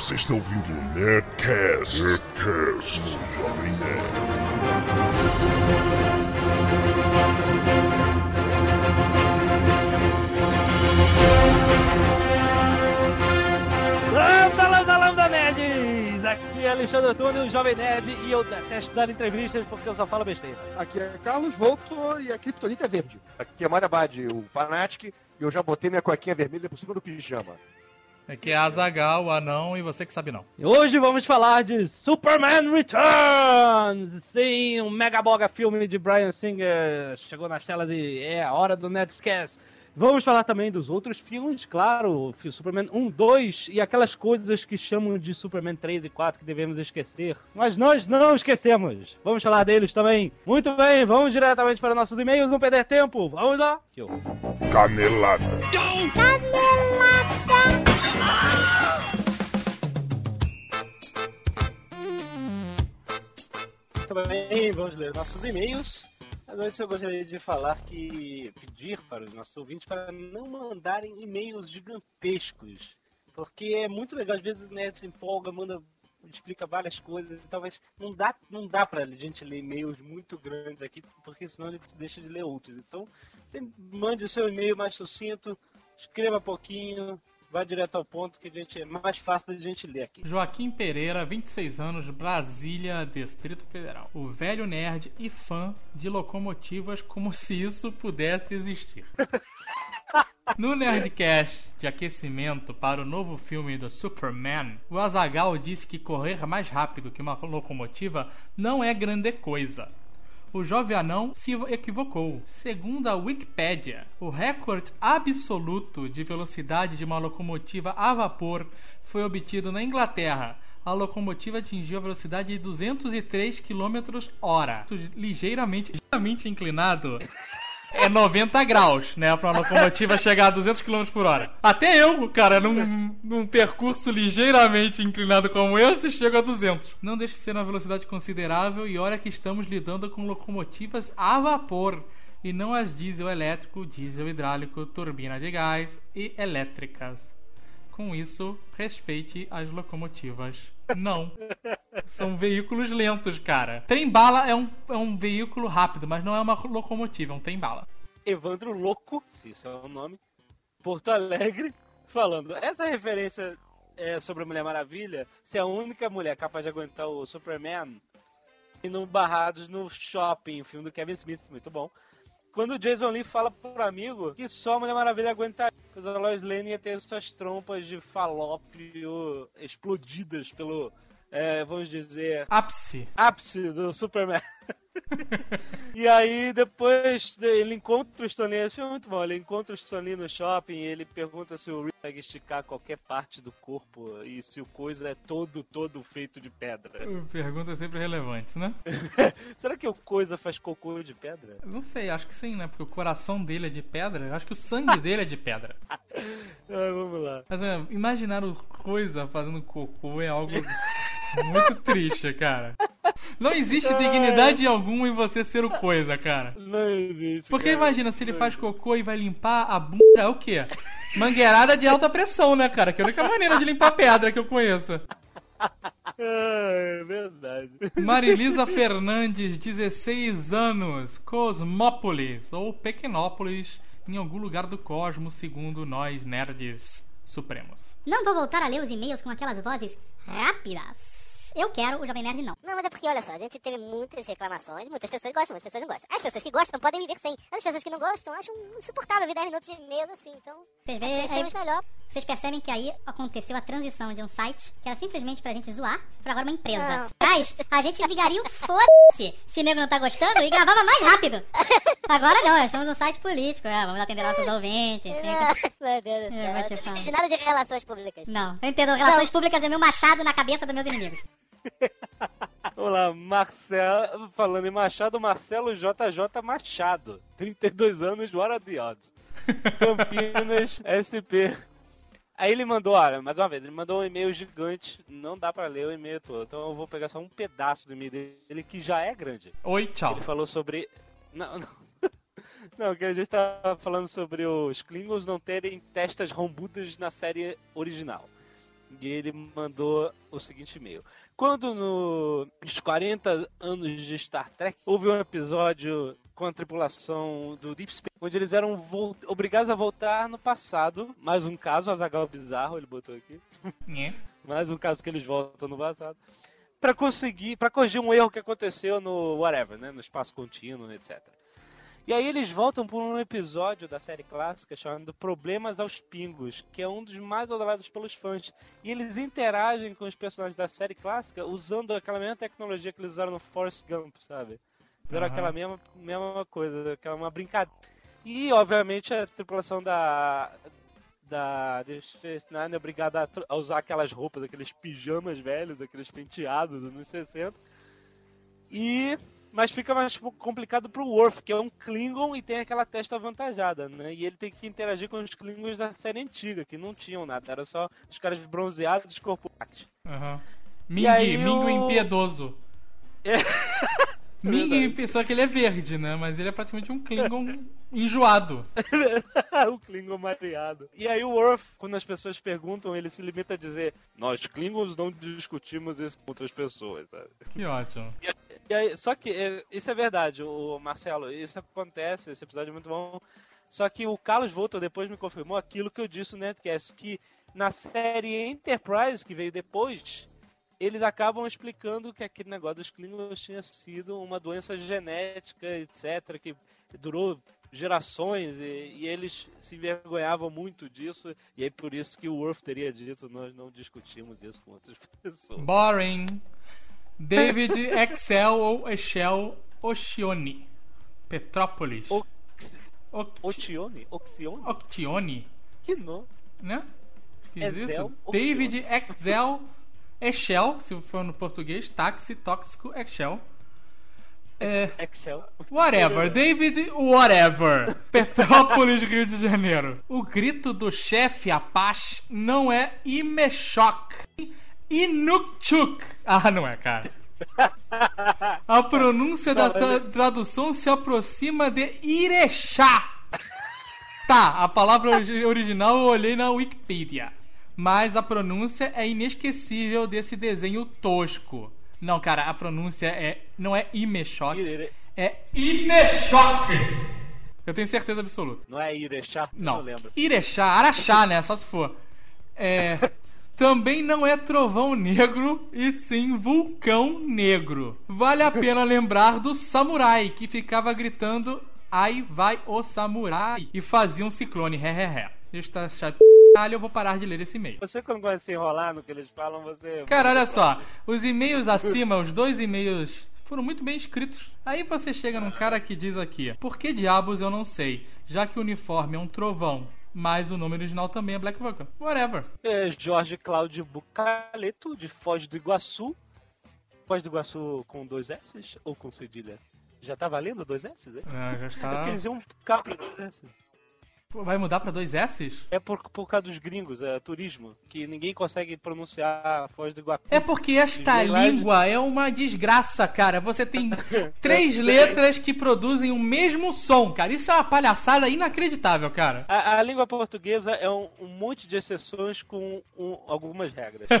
Você está ouvindo o Nerdcast, Nerdcast no Jovem Nerd. Lambda, lambda, lambda, nerds! Aqui é Alexandre Antônio, o Jovem Nerd, e eu detesto dar entrevistas porque eu só falo besteira. Aqui é Carlos Voltor e a Kryptonita é verde. Aqui é Mário Abad, o Fanatic, e eu já botei minha cuequinha vermelha por cima do pijama. Aqui é Azagal, o anão, e você que sabe não. Hoje vamos falar de Superman Returns! Sim, um mega boga filme de Brian Singer chegou nas telas e é a hora do Nerdcast. Vamos falar também dos outros filmes, claro, Superman 1, 2 e aquelas coisas que chamam de Superman 3 e 4 que devemos esquecer. Mas nós não esquecemos. Vamos falar deles também. Muito bem, vamos diretamente para nossos e-mails, não perder tempo. Vamos lá. Eu. Canelada. Muito bem, vamos ler nossos e-mails. Antes eu gostaria de falar que pedir para os nossos ouvintes para não mandarem e-mails gigantescos. Porque é muito legal, às vezes o nerd se empolga, manda, explica várias coisas e talvez não dá, não dá pra gente ler e-mails muito grandes aqui, porque senão ele deixa de ler outros. Então, você mande o seu e-mail mais sucinto, escreva pouquinho, vá direto ao ponto que a gente é mais fácil de a gente ler aqui. Joaquim Pereira, 26 anos, Brasília, Distrito Federal. O velho nerd e fã de locomotivas como se isso pudesse existir. No Nerdcast de aquecimento para o novo filme do Superman, o Azagal disse que correr mais rápido que uma locomotiva não é grande coisa. O jovem anão se equivocou. Segundo a Wikipedia, o recorde absoluto de velocidade de uma locomotiva a vapor foi obtido na Inglaterra. A locomotiva atingiu a velocidade de 203 km hora. Ligeiramente, ligeiramente inclinado é 90 graus, né? Pra uma locomotiva chegar a 200 km por hora. Até eu, cara, num, num percurso ligeiramente inclinado como esse, chego a 200. Não deixa de ser uma velocidade considerável e olha que estamos lidando com locomotivas a vapor e não as diesel elétrico, diesel hidráulico, turbina de gás e elétricas. Com isso, respeite as locomotivas. Não. São veículos lentos, cara. Trem-bala é um, é um veículo rápido, mas não é uma locomotiva, é um trem-bala. Evandro Louco, se isso é o nome, Porto Alegre, falando. Essa referência é sobre a Mulher Maravilha, se é a única mulher capaz de aguentar o Superman, e no Barrados no Shopping, o filme do Kevin Smith, muito bom. Quando o Jason Lee fala pro amigo que só a Mulher Maravilha aguentaria, pois a Lois Lane ia ter suas trompas de falópio explodidas pelo, é, vamos dizer, Ápice. ápice do Superman. e aí depois ele encontra o Stan Lee, esse filme é muito bom, ele encontra o Stan Lee no shopping e ele pergunta se o Reed consegue esticar qualquer parte do corpo e se o coisa é todo, todo feito de pedra. Pergunta sempre relevante, né? Será que o coisa faz cocô de pedra? Não sei, acho que sim, né? Porque o coração dele é de pedra, acho que o sangue dele é de pedra. Ah, vamos lá. Mas é, imaginar o coisa fazendo cocô é algo muito triste, cara. Não existe dignidade alguma em você ser o coisa, cara. Não existe. Porque cara. imagina, se ele faz cocô e vai limpar a bunda, é o quê? Mangueirada de alta pressão, né, cara? Que é a única maneira de limpar pedra que eu conheço. Ah, é verdade. Marilisa Fernandes, 16 anos, Cosmópolis, ou Pequenópolis, em algum lugar do cosmos, segundo nós nerds supremos. Não vou voltar a ler os e-mails com aquelas vozes rápidas. Eu quero, o Jovem Nerd não. Não, mas é porque, olha só, a gente teve muitas reclamações, muitas pessoas gostam, muitas pessoas não gostam. As pessoas que gostam podem viver sem. As pessoas que não gostam acham insuportável ver 10 minutos de mesa assim, então. Vocês, Assim, veem, achamos melhor. vocês percebem que aí aconteceu a transição de um site que era simplesmente pra gente zoar pra agora uma empresa. Não. Mas a gente ligaria o foda-se se o nego não tá gostando e gravava mais rápido. Agora não, nós somos um site político, né? vamos atender nossos ouvintes. que- Meu Deus do Eu vou te céu. falar. Não entendi nada de relações públicas. Não, eu entendo. Relações públicas é meu machado na cabeça dos meus inimigos. Vamos lá, Marcelo, falando em Machado, Marcelo JJ Machado, 32 anos, What are the odds? Campinas, SP. Aí ele mandou, olha, mais uma vez, ele mandou um e-mail gigante, não dá pra ler o e-mail todo, então eu vou pegar só um pedaço do e-mail dele, que já é grande. Oi, tchau. Ele falou sobre... Não, não. Não, que a gente tava falando sobre os Klingons não terem testas rombudas na série original. E ele mandou o seguinte e-mail. Quando no- nos 40 anos de Star Trek houve um episódio com a tripulação do Deep Space, onde eles eram obrigados a voltar no passado. Mais um caso, Azagal bizarro, ele botou aqui. Nhé. Mais um caso que eles voltam no passado. Pra conseguir, para corrigir um erro que aconteceu no whatever, né, no espaço contínuo, etc. E aí eles voltam por um episódio da série clássica chamado Problemas aos Pingos, que é um dos mais adorados pelos fãs. E eles interagem com os personagens da série clássica usando aquela mesma tecnologia que eles usaram no Forrest Gump, sabe? Fizeram Aham. aquela mesma, mesma coisa, aquela uma brincadeira. E, obviamente, a tripulação da da Nine é obrigada a, tro- a usar aquelas roupas, aqueles pijamas velhos, aqueles penteados dos anos 60. E mas fica mais po- complicado pro Worf, que é um Klingon e tem aquela testa avantajada, né? E ele tem que interagir com os Klingons da série antiga, que não tinham nada, era só os caras bronzeados e corporais. Aham. E Ming, aí Ming o- impiedoso. É. Ming, só que ele é verde, né? Mas ele é praticamente um Klingon enjoado. o Klingon mareado. E aí o Worf, quando as pessoas perguntam, ele se limita a dizer: Nós Klingons não discutimos isso com outras pessoas, sabe? Que ótimo. E aí, só que é, isso é verdade, o Marcelo, isso acontece, esse episódio é muito bom. Só que o Carlos Volta depois me confirmou aquilo que eu disse no Netcast, que na série Enterprise, que veio depois, eles acabam explicando que aquele negócio dos Klingons tinha sido uma doença genética, etc., que durou gerações e, e eles se envergonhavam muito disso, e aí por isso que o Worf teria dito, nós não discutimos isso com outras pessoas. Boring. David Excel ou Echel Oceone. Petrópolis. Ox- Otione? Oxione? Octione, Que não. né? Esquisito. Excel, David Excel Echel, se for no português, táxi, tóxico, Excel. É, Excel. Whatever, David, whatever. Petrópolis, Rio de Janeiro. O grito do chefe Apache não é Imeshok. Inukchuk. Ah, não é, cara. A pronúncia da tra- tradução se aproxima de Irechá. Tá, a palavra ori- original eu olhei na Wikipedia. Mas a pronúncia é inesquecível desse desenho tosco. Não, cara, a pronúncia é não é Imeshok, é Ineshok. Eu tenho certeza absoluta. Não é Irechá? Não. Não lembro. Irechá, Araxá, né? Só se for. É. Também não é trovão negro, e sim vulcão negro. Vale a pena lembrar do samurai que ficava gritando Ai vai o samurai e fazia um ciclone, ré, ré, ré. Está chato. Caralho, eu vou parar de ler esse e-mail. Você quando começa a se enrolar no que eles falam, você... Cara, olha só. Os e-mails acima, os dois e-mails foram muito bem escritos. Aí você chega num cara que diz aqui: Por que diabos eu não sei? Já que o uniforme é um trovão, mas o nome original também é Black Vulcan. Whatever. É Jorge Cláudio Bucaleto, de Foz do Iguaçu. Foz do Iguaçu com dois S ou com cedilha? Já tá valendo dois S, é? Ah, já está. porque eles iam ficar pra dois S. Vai mudar pra dois S? É por, por causa dos gringos, é turismo, que ninguém consegue pronunciar Foz do Iguaçu. É porque esta milagres- língua é uma desgraça, cara. Você tem três letras que produzem o mesmo som, cara. Isso é uma palhaçada inacreditável, cara. A, a língua portuguesa é um, um monte de exceções com um- algumas regras.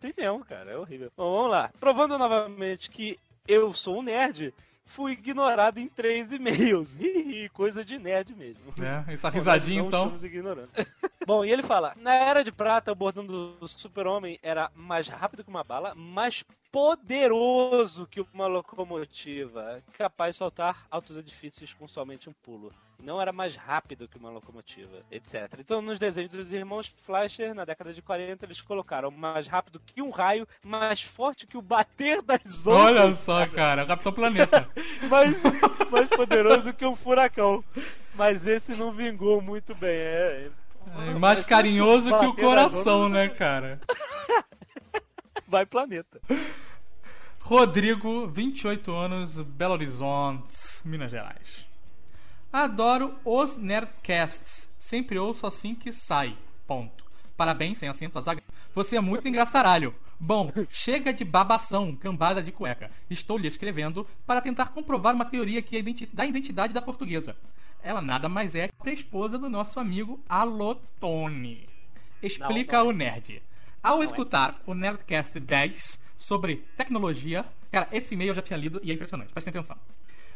Sim mesmo, cara, é horrível. Bom, vamos lá. Provando novamente que eu sou um nerd, fui ignorado em três e-mails. Coisa de nerd mesmo. É, essa risadinha, então. somos ignorantes. Bom, e ele fala: na era de prata, o bordão do super-homem era mais rápido que uma bala, mais poderoso que uma locomotiva, capaz de saltar altos edifícios com somente um pulo. Não era mais rápido que uma locomotiva, etc. Então, nos desenhos dos irmãos Fleischer, na década de 40, eles colocaram mais rápido que um raio, mais forte que o bater das ondas. Olha só, cara. Capitão Planeta. mais, mais poderoso que um furacão. Mas esse não vingou muito bem. É, É mais carinhoso que o coração, né, cara? Vai planeta. Rodrigo, 28 anos, Belo Horizonte, Minas Gerais. Adoro os Nerdcasts. Sempre ouço assim que sai. Ponto. Parabéns, sem acento, Azaghal. Você é muito engraçaralho. Bom, chega de babação, cambada de cueca. Estou lhe escrevendo para tentar comprovar uma teoria que é identi- da identidade da portuguesa. Ela nada mais é que a esposa do nosso amigo Alotone. explica Não, não o nerd. Ao escutar o Nerdcast 10 sobre tecnologia, cara, esse e-mail eu já tinha lido e é impressionante, prestem atenção.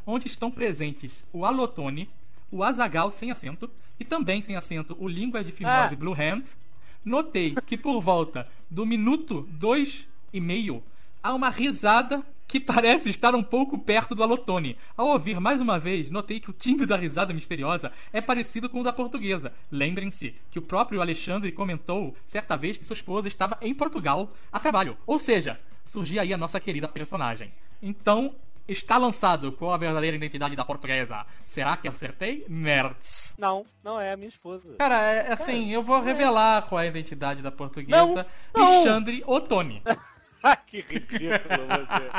Onde estão presentes o Alotone, o Azagal sem acento e também sem acento o Língua de Fimose Ah. Blue Hands. Notei que por volta do minuto dois e meio há uma risada que parece estar um pouco perto do Alotone. Ao ouvir mais uma vez, notei que o timbre da risada misteriosa é parecido com o da portuguesa. Lembrem-se que o próprio Alexandre comentou certa vez que sua esposa estava em Portugal a trabalho. Ou seja, surgia aí a nossa querida personagem. Então, está lançado qual a verdadeira identidade da portuguesa. Será que acertei? Nerds. Não, não é a minha esposa. Cara, é assim, eu vou revelar qual é a identidade da portuguesa. Não, não. Alexandre Ottoni. Ah, que ridículo você.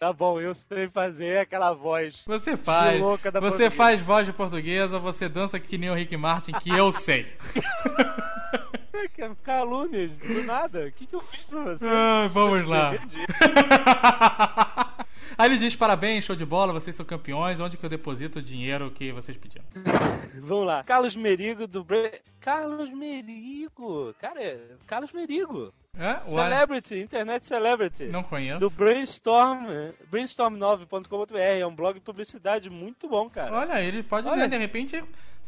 Tá bom, eu sei fazer aquela voz. Você faz. louca da Você portuguesa. faz voz de portuguesa, você dança que nem o Rick Martin, que eu sei. Calúnias, do nada. O que, que eu fiz pra você? Ah, vamos Eu lá. Aí ele diz: parabéns, show de bola, vocês são campeões. Onde que eu deposito o dinheiro que vocês pediram? Vamos lá. Carlos Merigo do Bra... Carlos Merigo. Cara, é Carlos Merigo. É? Celebrity, Internet Celebrity. Não conheço. Do Brainstorm, brainstorm9.com.br. É um blog de publicidade muito bom, cara. Olha, ele pode, Olha. né, de repente,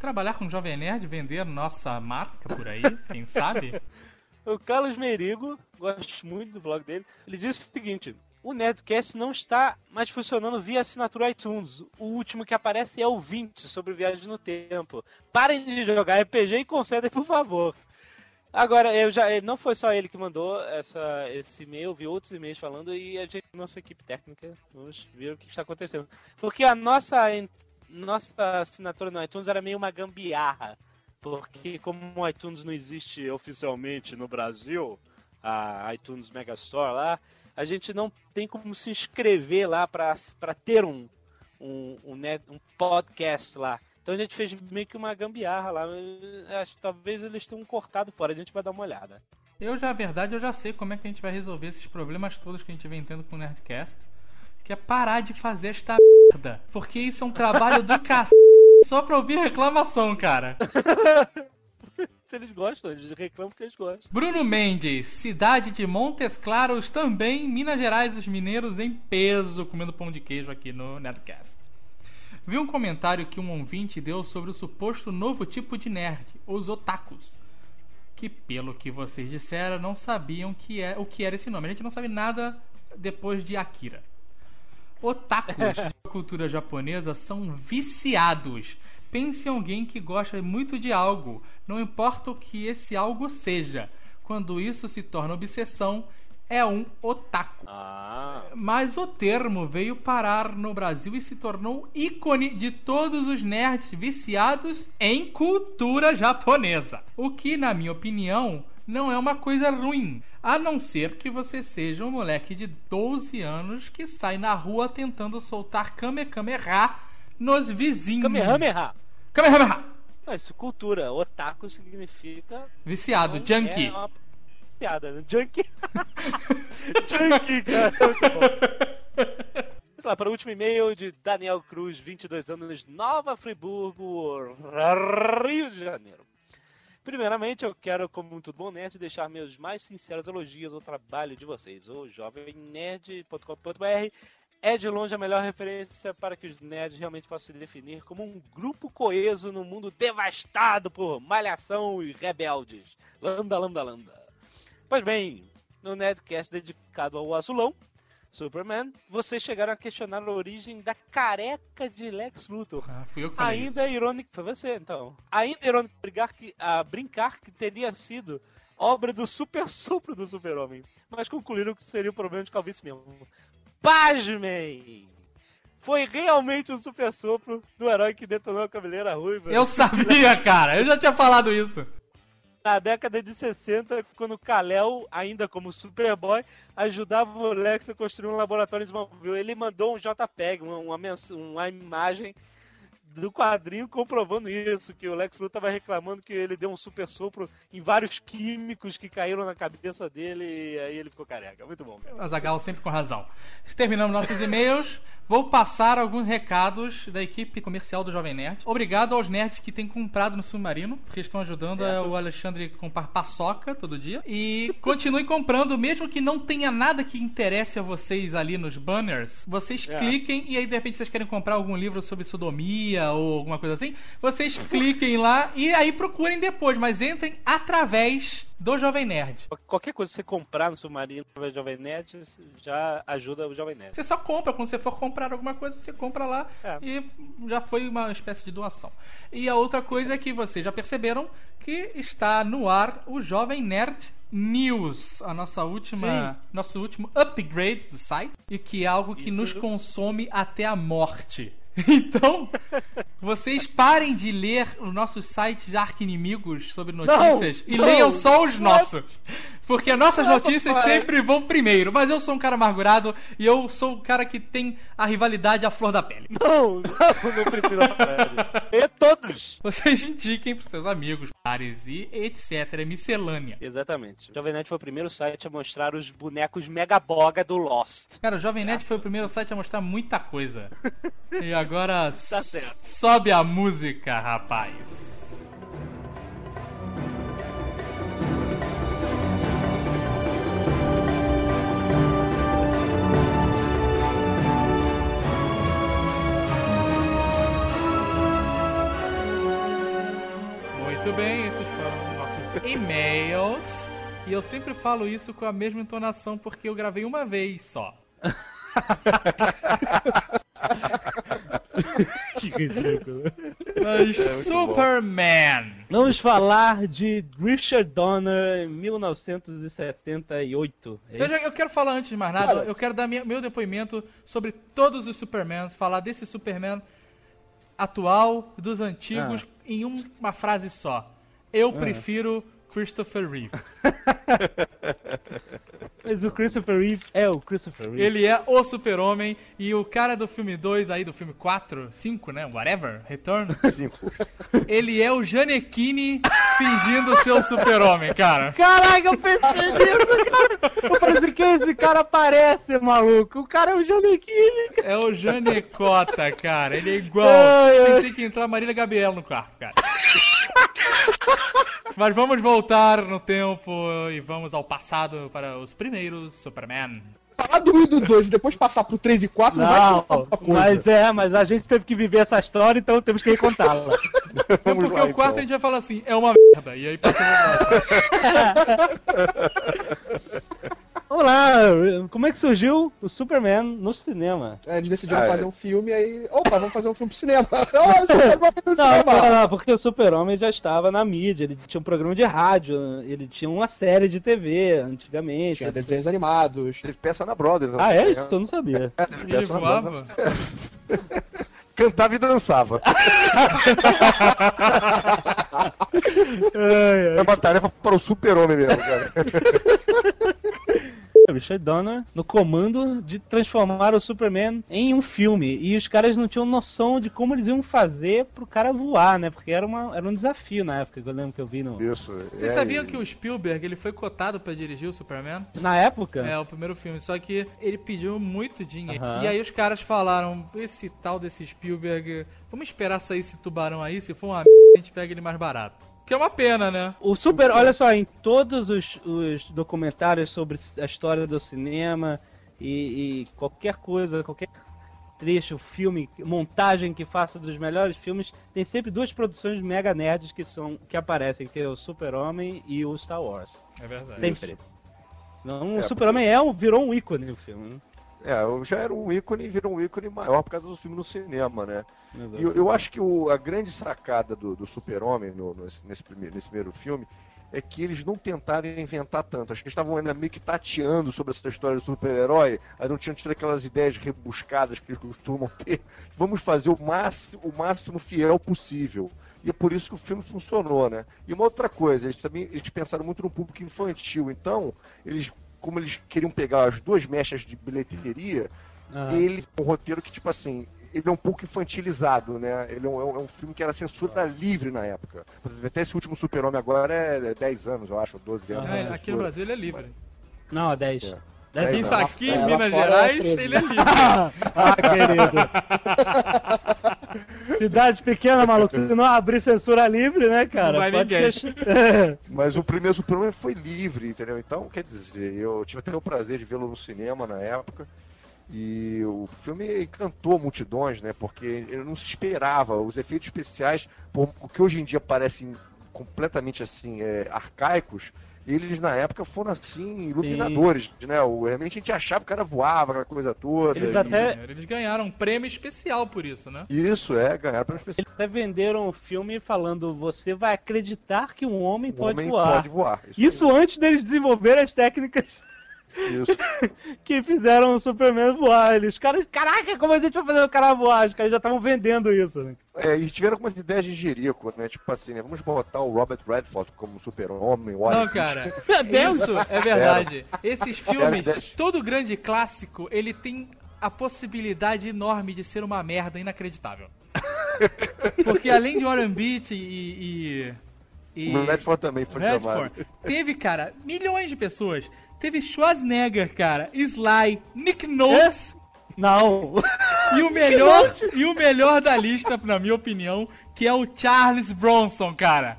trabalhar com o Jovem Nerd, vender nossa marca por aí, quem sabe? O Carlos Merigo, gosto muito do blog dele, ele disse o seguinte: o Nerdcast não está mais funcionando via assinatura iTunes. O último que aparece é o 20 sobre viagem no tempo. Parem de jogar RPG e concedem, por favor. Agora, eu já, eh, não foi só ele que mandou essa, esse e-mail, eu vi outros e-mails falando e a gente, nossa equipe técnica, vamos ver o que está acontecendo. Porque a nossa, nossa assinatura no iTunes era meio uma gambiarra. Porque como o iTunes não existe oficialmente no Brasil, a iTunes Megastore lá, a gente não tem como se inscrever lá para ter um, um, um, um podcast lá. Então a gente fez meio que uma gambiarra lá. Acho talvez eles tenham cortado fora, a gente vai dar uma olhada. Eu já, a verdade, eu já sei como é que a gente vai resolver esses problemas todos que a gente vem tendo com o Nerdcast. Que é parar de fazer esta merda. Porque isso é um trabalho do cacete só pra ouvir reclamação, cara. Se eles gostam, eles reclamam que eles gostam. Bruno Mendes, cidade de Montes Claros, também Minas Gerais, os mineiros em peso, comendo pão de queijo aqui no Nerdcast. Vi um comentário que um ouvinte deu sobre o suposto novo tipo de nerd, os otakus. Que, pelo que vocês disseram, não sabiam que é, o que era esse nome. A gente não sabe nada depois de Akira. Otakus da cultura japonesa são viciados. Pense em alguém que gosta muito de algo, não importa o que esse algo seja. Quando isso se torna obsessão, é um otaku. Ah. Mas o termo veio parar no Brasil e se tornou ícone de todos os nerds viciados em cultura japonesa. O que, na minha opinião, não é uma coisa ruim. A não ser que você seja um moleque de 12 anos que sai na rua tentando soltar Kamehameha nos vizinhos. Kamehameha! Kamehameha! Não, isso é cultura. Otaku significa. Viciado, junkie. É uma piada, né? Junkie. junkie, cara. Bom. Vamos lá, para o último e-mail de Daniel Cruz, 22 anos, Nova Friburgo, Rio de Janeiro. Primeiramente, eu quero, como tudo bom nerd, deixar meus mais sinceros elogios ao trabalho de vocês. O jovemnerd.com.br é de longe a melhor referência para que os nerds realmente possam se definir como um grupo coeso no mundo devastado por malhação e rebeldes. Lambda, lambda, lambda. Pois bem, no Nerdcast dedicado ao azulão, Superman, vocês chegaram a questionar a origem da careca de Lex Luthor. Ah, fui eu que falei Ainda é irônico. Foi você, então. Ainda é irônico brigar que, a brincar que teria sido obra do super sopro do super-homem. Mas concluíram que seria o problema de calvície mesmo. Pasmem! Foi realmente o super sopro do herói que detonou a cabeleira ruiva. Eu sabia, cara. Eu já tinha falado isso. Na década de 60, quando Kal-El, ainda como Superboy, ajudava o Lex a construir um laboratório em Smallville. Ele mandou um JPEG, uma, uma, uma imagem do quadrinho comprovando isso, que o Lex Luthor tava reclamando que ele deu um super sopro em vários químicos que caíram na cabeça dele e aí ele ficou careca. Muito bom, cara. Azagal sempre com razão. Terminamos nossos e-mails. Vou passar alguns recados da equipe comercial do Jovem Nerd. Obrigado aos nerds que têm comprado no Submarino, porque estão ajudando Certo. o Alexandre a comprar paçoca todo dia. E continuem comprando, mesmo que não tenha nada que interesse a vocês ali nos banners. Vocês É. cliquem e aí de repente vocês querem comprar algum livro sobre sodomia ou alguma coisa assim. Vocês cliquem lá e aí procurem depois, mas entrem através do Jovem Nerd. Qualquer coisa que você comprar no Submarino através do Jovem Nerd já ajuda o Jovem Nerd. Você só compra, quando você for comprar alguma coisa, você compra lá É. e já foi uma espécie de doação. E a outra coisa é que vocês já perceberam que está no ar o Jovem Nerd News, a nossa última, nosso último upgrade do site, e que é algo que Isso. nos consome até a morte. Então, vocês parem de ler os nossos sites arqui-inimigos sobre notícias e não, leiam só os não é- nossos. Porque as nossas Não é, notícias sempre vão primeiro. Mas eu sou um cara amargurado e eu sou um cara que tem a rivalidade à flor da pele. Não, não, não precisa. E todos. Vocês indiquem pros seus amigos, pares e etc. Miscelânea. Exatamente. O Jovem Nerd foi o primeiro site a mostrar os bonecos Megaboga do Lost. Cara, o Jovem Nerd foi o primeiro site a mostrar muita coisa. E agora Tá certo. sobe a música, rapaz. Muito bem, esses foram nossos e-mails. E eu sempre falo isso com a mesma entonação porque eu gravei uma vez só. Que ridículo. Mas É, muito bom. Superman. Vamos falar de Richard Donner em 1978. É Eu, já- eu quero falar antes de mais nada, Cara. eu quero dar minha- meu depoimento sobre todos os Supermans, falar desse Superman atual dos antigos em um- uma frase só. Eu prefiro Christopher Reeve. Mas o Christopher Reeve é o Christopher Reeve. Ele é o super-homem e o cara do filme 2 aí, do filme 4, 5, né? Whatever, Return. Cinco. ele é o Janequine fingindo ser o super-homem, cara. Caraca, eu pensei nisso, cara. Eu assim, que esse cara parece, maluco? O cara é o Janequine. É o Janecota, cara. Ele é igual. Ai, ai. Pensei que ia entrar a Marília Gabriela no quarto, cara. Mas vamos voltar no tempo e vamos ao passado para os primeiros Superman. Falar do 1 e do 2 e depois passar pro 3 e 4 não, vai ser Não, uma coisa. mas é, mas a gente teve que viver essa história, então temos que recontá-la. É porque lá, o quarto então. a gente vai falar assim, é uma merda. E aí passamos ao Vamos lá, como é que surgiu o Superman no cinema? É, eles decidiram Ah, é. fazer um filme aí. Opa, vamos fazer um filme pro cinema. Superman Não, cinema. não, não, porque o Super-Homem já estava na mídia, ele tinha um programa de rádio, ele tinha uma série de TV antigamente. Tinha desenhos animados. Teve peça na Brothers. não Ah, é isso? Eu não sabia. É, Ele voava. Cantava e dançava. Ai, É uma tarefa para o super-homem mesmo, cara. Richard Donner no comando de transformar o Superman em um filme. E os caras não tinham noção de como eles iam fazer pro cara voar, né? Porque era, uma, era um desafio na época, que eu lembro que eu vi no... Isso. Vocês é, sabiam que o Spielberg ele foi cotado pra dirigir o Superman? Na época? É, o primeiro filme. Só que ele pediu muito dinheiro. Aham. E aí os caras falaram: esse tal desse Spielberg, vamos esperar sair esse tubarão aí. Se for uma merda, a gente pega ele mais barato. Que é uma pena, né? O Super, olha só, em todos os, os documentários sobre a história do cinema e, e qualquer coisa, qualquer trecho, filme, montagem que faça dos melhores filmes, tem sempre duas produções mega nerds que são que aparecem, que é o Super-Homem e o Star Wars. É verdade. Sempre. Senão É, o Super-Homem é um, virou um ícone no filme. né? É, eu já era um ícone e virou um ícone maior por causa do filme no cinema, né? E eu, eu acho que o- a grande sacada do, do Super-Homem no- nesse, primeiro, nesse primeiro filme é que eles não tentaram inventar tanto. Acho que eles estavam ainda meio que tateando sobre essa história do super-herói, aí não tinham tido aquelas ideias rebuscadas que eles costumam ter. Vamos fazer o máximo, o máximo fiel possível. E é por isso que o filme funcionou, né? E uma outra coisa, eles também eles pensaram muito no público infantil. Então, eles, como eles queriam pegar as duas mechas de bilheteria, Aham. eles um roteiro que tipo assim ele é um pouco infantilizado, né? Ele é um, é um filme que era censura livre na época. Até esse último Super-Homem agora é 10 anos, eu acho, 12 anos. É, aqui no Brasil ele é livre. Não, é 10. É. Anos. tá aqui É, em Minas é Gerais, 13. ele é livre. ah, querido. Cidade pequena, maluco. Se não abrir censura livre, né, cara? Não vai deixar- Mas o primeiro Super-Homem foi livre, entendeu? Então, quer dizer, eu tive até o prazer de vê-lo no cinema na época. E o filme encantou multidões, né? Porque ele não se esperava. Os efeitos especiais, por, o que hoje em dia parecem completamente assim, é, arcaicos, eles na época foram assim, iluminadores, né? O, realmente a gente achava que o cara voava, aquela coisa toda. Eles e- até- Eles ganharam um prêmio especial por isso, né? Isso, é, ganharam para especial. Eles até venderam o filme falando: você vai acreditar que um homem O pode homem voar. pode voar. Isso antes deles desenvolverem as técnicas Isso. que fizeram o Superman voar. Eles, caras, caraca, como a gente vai fazer o cara voar? Os caras já estavam vendendo isso, né? É, e tiveram algumas ideias de jerico, né? Tipo assim, né? Vamos botar o Robert Redford como super-homem. o Não, cara. Deus! Isso é verdade. Esses filmes, todo grande clássico, ele tem a possibilidade enorme de ser uma merda inacreditável. Porque além de Warren Beatty e. e, e O Redford também foi chamado. Redford, teve, cara, milhões de pessoas. Teve Schwarzenegger, cara, Sly, Nick Nolte. Não! E o melhor, e o melhor da lista, na minha opinião, que é o Charles Bronson, cara.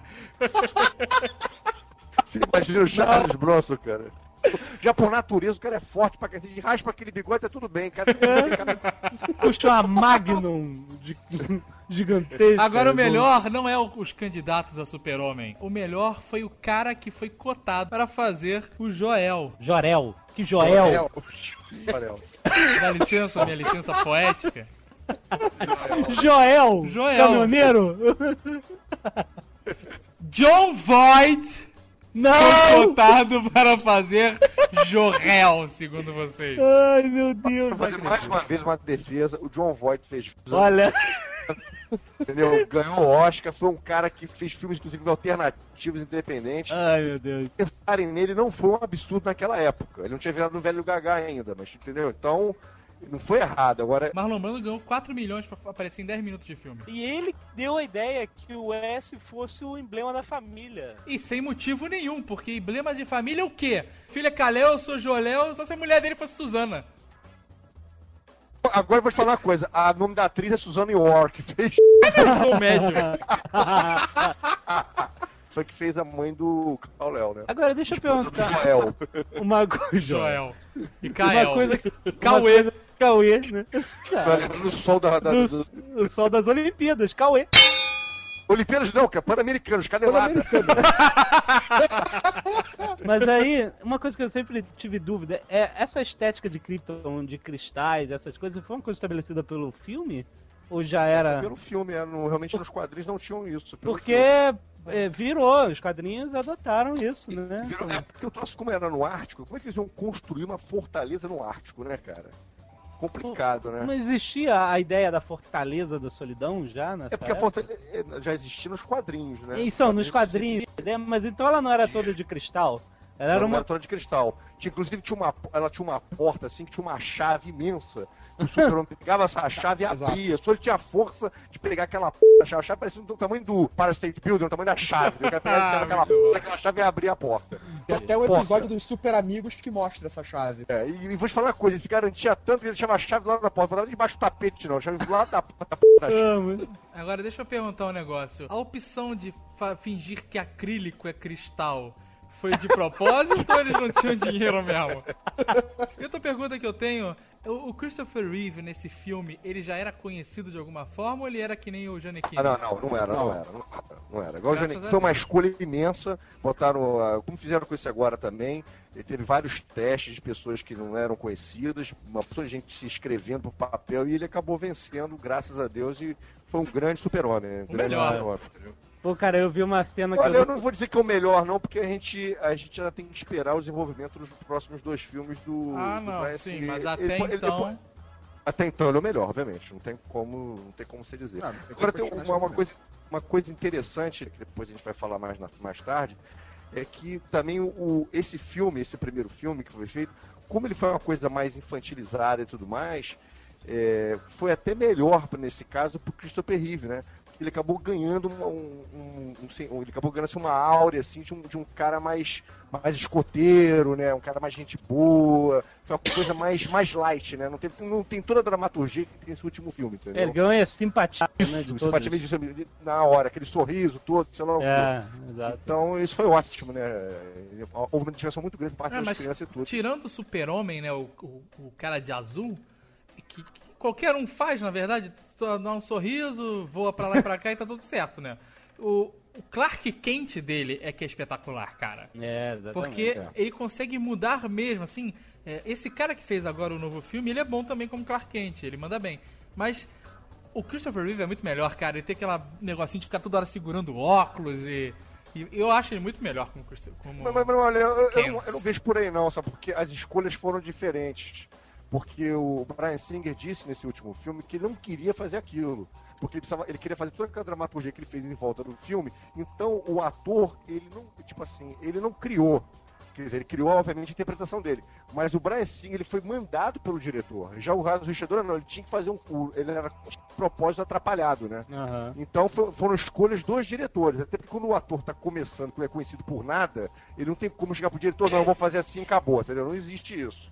Você imagina o Charles Bronson, cara. Já por natureza, o cara é forte pra cacete. Raspa aquele bigode, tá tudo bem, cara. cara Puxa uma Magnum de- gigantesca. Agora o melhor não é os candidatos a super-homem. O melhor foi o cara que foi cotado para fazer o Joel. Jorel. Que Joel. Amarelo. Dá licença, minha licença poética. Joel. Joel. Caminhoneiro. John Voight foi Não! cotado para fazer Jorel, segundo vocês. Ai, meu Deus. Vou fazer mais uma vez uma defesa. O John Voight fez. Olha, Entendeu? Ganhou o Oscar. Foi um cara que fez filmes, inclusive, alternativos, independentes. ai, meu Deus. Pensarem nele não foi um absurdo naquela época. Ele não tinha virado um velho gaga ainda, mas entendeu? Então, não foi errado. Agora, Marlon Brando ganhou 4 milhões para aparecer em 10 minutos de filme. E ele deu a ideia que o S fosse o emblema da família. E sem motivo nenhum, porque emblema de família é o quê? Filha Kalel, eu sou Joel, só se a mulher dele fosse Suzana. Agora eu vou te falar uma coisa. A nome da atriz é Suzanne que fez. Eu sou o médio. Foi que fez a mãe do Carl Léo, né? Agora deixa eu perguntar Joel. uma coisa. Joel. E Uma Kael. coisa. Cauê. Uma coisa, Cauê, né? Tá lembrando do sol da, da, Do, do, o sol das Olimpíadas, Cauê. Olimpíadas não, cara, Pan-Americanos, canelada. Mas aí, uma coisa que eu sempre tive dúvida é essa estética de Krypton, de cristais, essas coisas, foi uma coisa estabelecida pelo filme? Ou já era. Pelo filme, é, no- realmente nos quadrinhos não tinham isso. Porque é, virou, os quadrinhos adotaram isso, né? Virou- é porque eu troço como era no Ártico, como é que eles iam construir uma fortaleza no Ártico, né, cara? Complicado, né? Não existia a ideia da fortaleza da solidão já nessa É porque a época? fortaleza já existia nos quadrinhos, né? Isso, nos quadrinhos, né? mas então ela não era toda de cristal. Ela era uma... uma. era toda de cristal. Tinha, inclusive, tinha uma, ela tinha uma porta assim que tinha uma chave imensa. O super-homem pegava essa chave e Exato. abria. Só ele tinha a força de pegar aquela p... chave. A chave parecia do tamanho do Para State Building, o tamanho da chave. Cara pegava aquela p... daquela chave e abria a porta. Tem até o Porta. episódio dos Super Amigos que mostra essa chave. É, e, e vou te falar uma coisa, ele se garantia tanto que ele deixava a chave do lado da porta, não era debaixo do tapete, não. A chave do lado da, da, da chave. Ah, Agora deixa eu perguntar um negócio. A opção de fingir que acrílico é cristal foi de propósito ou eles não tinham dinheiro mesmo? E outra pergunta que eu tenho, o o Christopher Reeve nesse filme, ele já era conhecido de alguma forma ou ele era que nem o Giannichini? Ah, não, não, não era, não Não. era, não era. Não era. Igual o Graças Janik, a foi uma escolha imensa, botaram, ah, como fizeram com esse agora também, e teve vários testes de pessoas que não eram conhecidas, uma pessoa de gente se inscrevendo pro papel, e ele acabou vencendo, graças a Deus, e foi um grande super-homem, um O grande super-homem, entendeu? Pô, cara, eu vi uma cena que Olha, eu. eu não vou dizer que é o melhor, não, porque a gente, a gente já tem que esperar o desenvolvimento dos próximos dois filmes do. Ah, do não, sim, mas Ele- até ele- ele- então... até então ele é o melhor, obviamente. Não tem como, não tem como se dizer. Não tem Agora tem uma, uma coisa, uma coisa interessante, que depois a gente vai falar mais, na- mais tarde, é que também o, esse filme, esse primeiro filme que foi feito, como ele foi uma coisa mais infantilizada e tudo mais, é, foi até melhor nesse caso pro Christopher Reeve, né? Ele acabou ganhando uma, um, um, um, ele acabou ganhando assim, uma áurea assim, de, um, de um cara mais, mais escoteiro, né? Um cara mais gente boa. Foi uma coisa mais, mais light, né? Não tem, não tem toda a dramaturgia que tem esse último filme, entendeu? Ele ganha simpatia, Isso, né, de simpatia de- na hora, aquele sorriso todo, sei lá. É, exato. Então, isso foi ótimo, né? Houve uma diversão muito grande por parte É, das crianças e tudo. tirando o super-homem, né, o, o, o cara de azul, que, que qualquer um faz, na verdade, só dá um sorriso, voa pra lá e pra cá e tá tudo certo, né? O, o Clark Kent dele é que é espetacular, cara. É, exatamente. Porque é. ele consegue mudar mesmo, assim. é, esse cara que fez agora o novo filme, ele é bom também como Clark Kent, ele manda bem. Mas o Christopher Reeve é muito melhor, cara. Ele tem aquele negocinho de ficar toda hora segurando óculos e. e eu acho ele muito melhor como Christopher. Como... Mas, mas, mas olha, eu, eu Kent. não, eu não vejo por aí não, sabe? Porque as escolhas foram diferentes. Porque o Brian Singer disse nesse último filme que ele não queria fazer aquilo. Porque ele, precisava, ele queria fazer toda aquela dramaturgia que ele fez em volta do filme. Então o ator, ele não, tipo assim, ele não criou. Quer dizer, ele criou, obviamente, a interpretação dele. Mas o Brian Singer, ele foi mandado pelo diretor. Já o Richard não, ele tinha que fazer um... Ele era de propósito atrapalhado, né? Aham. Então fo- foram escolhas dos diretores. Até porque quando o ator tá começando, que não é conhecido por nada, ele não tem como chegar pro diretor, não, eu vou fazer assim e acabou, entendeu? Não existe isso.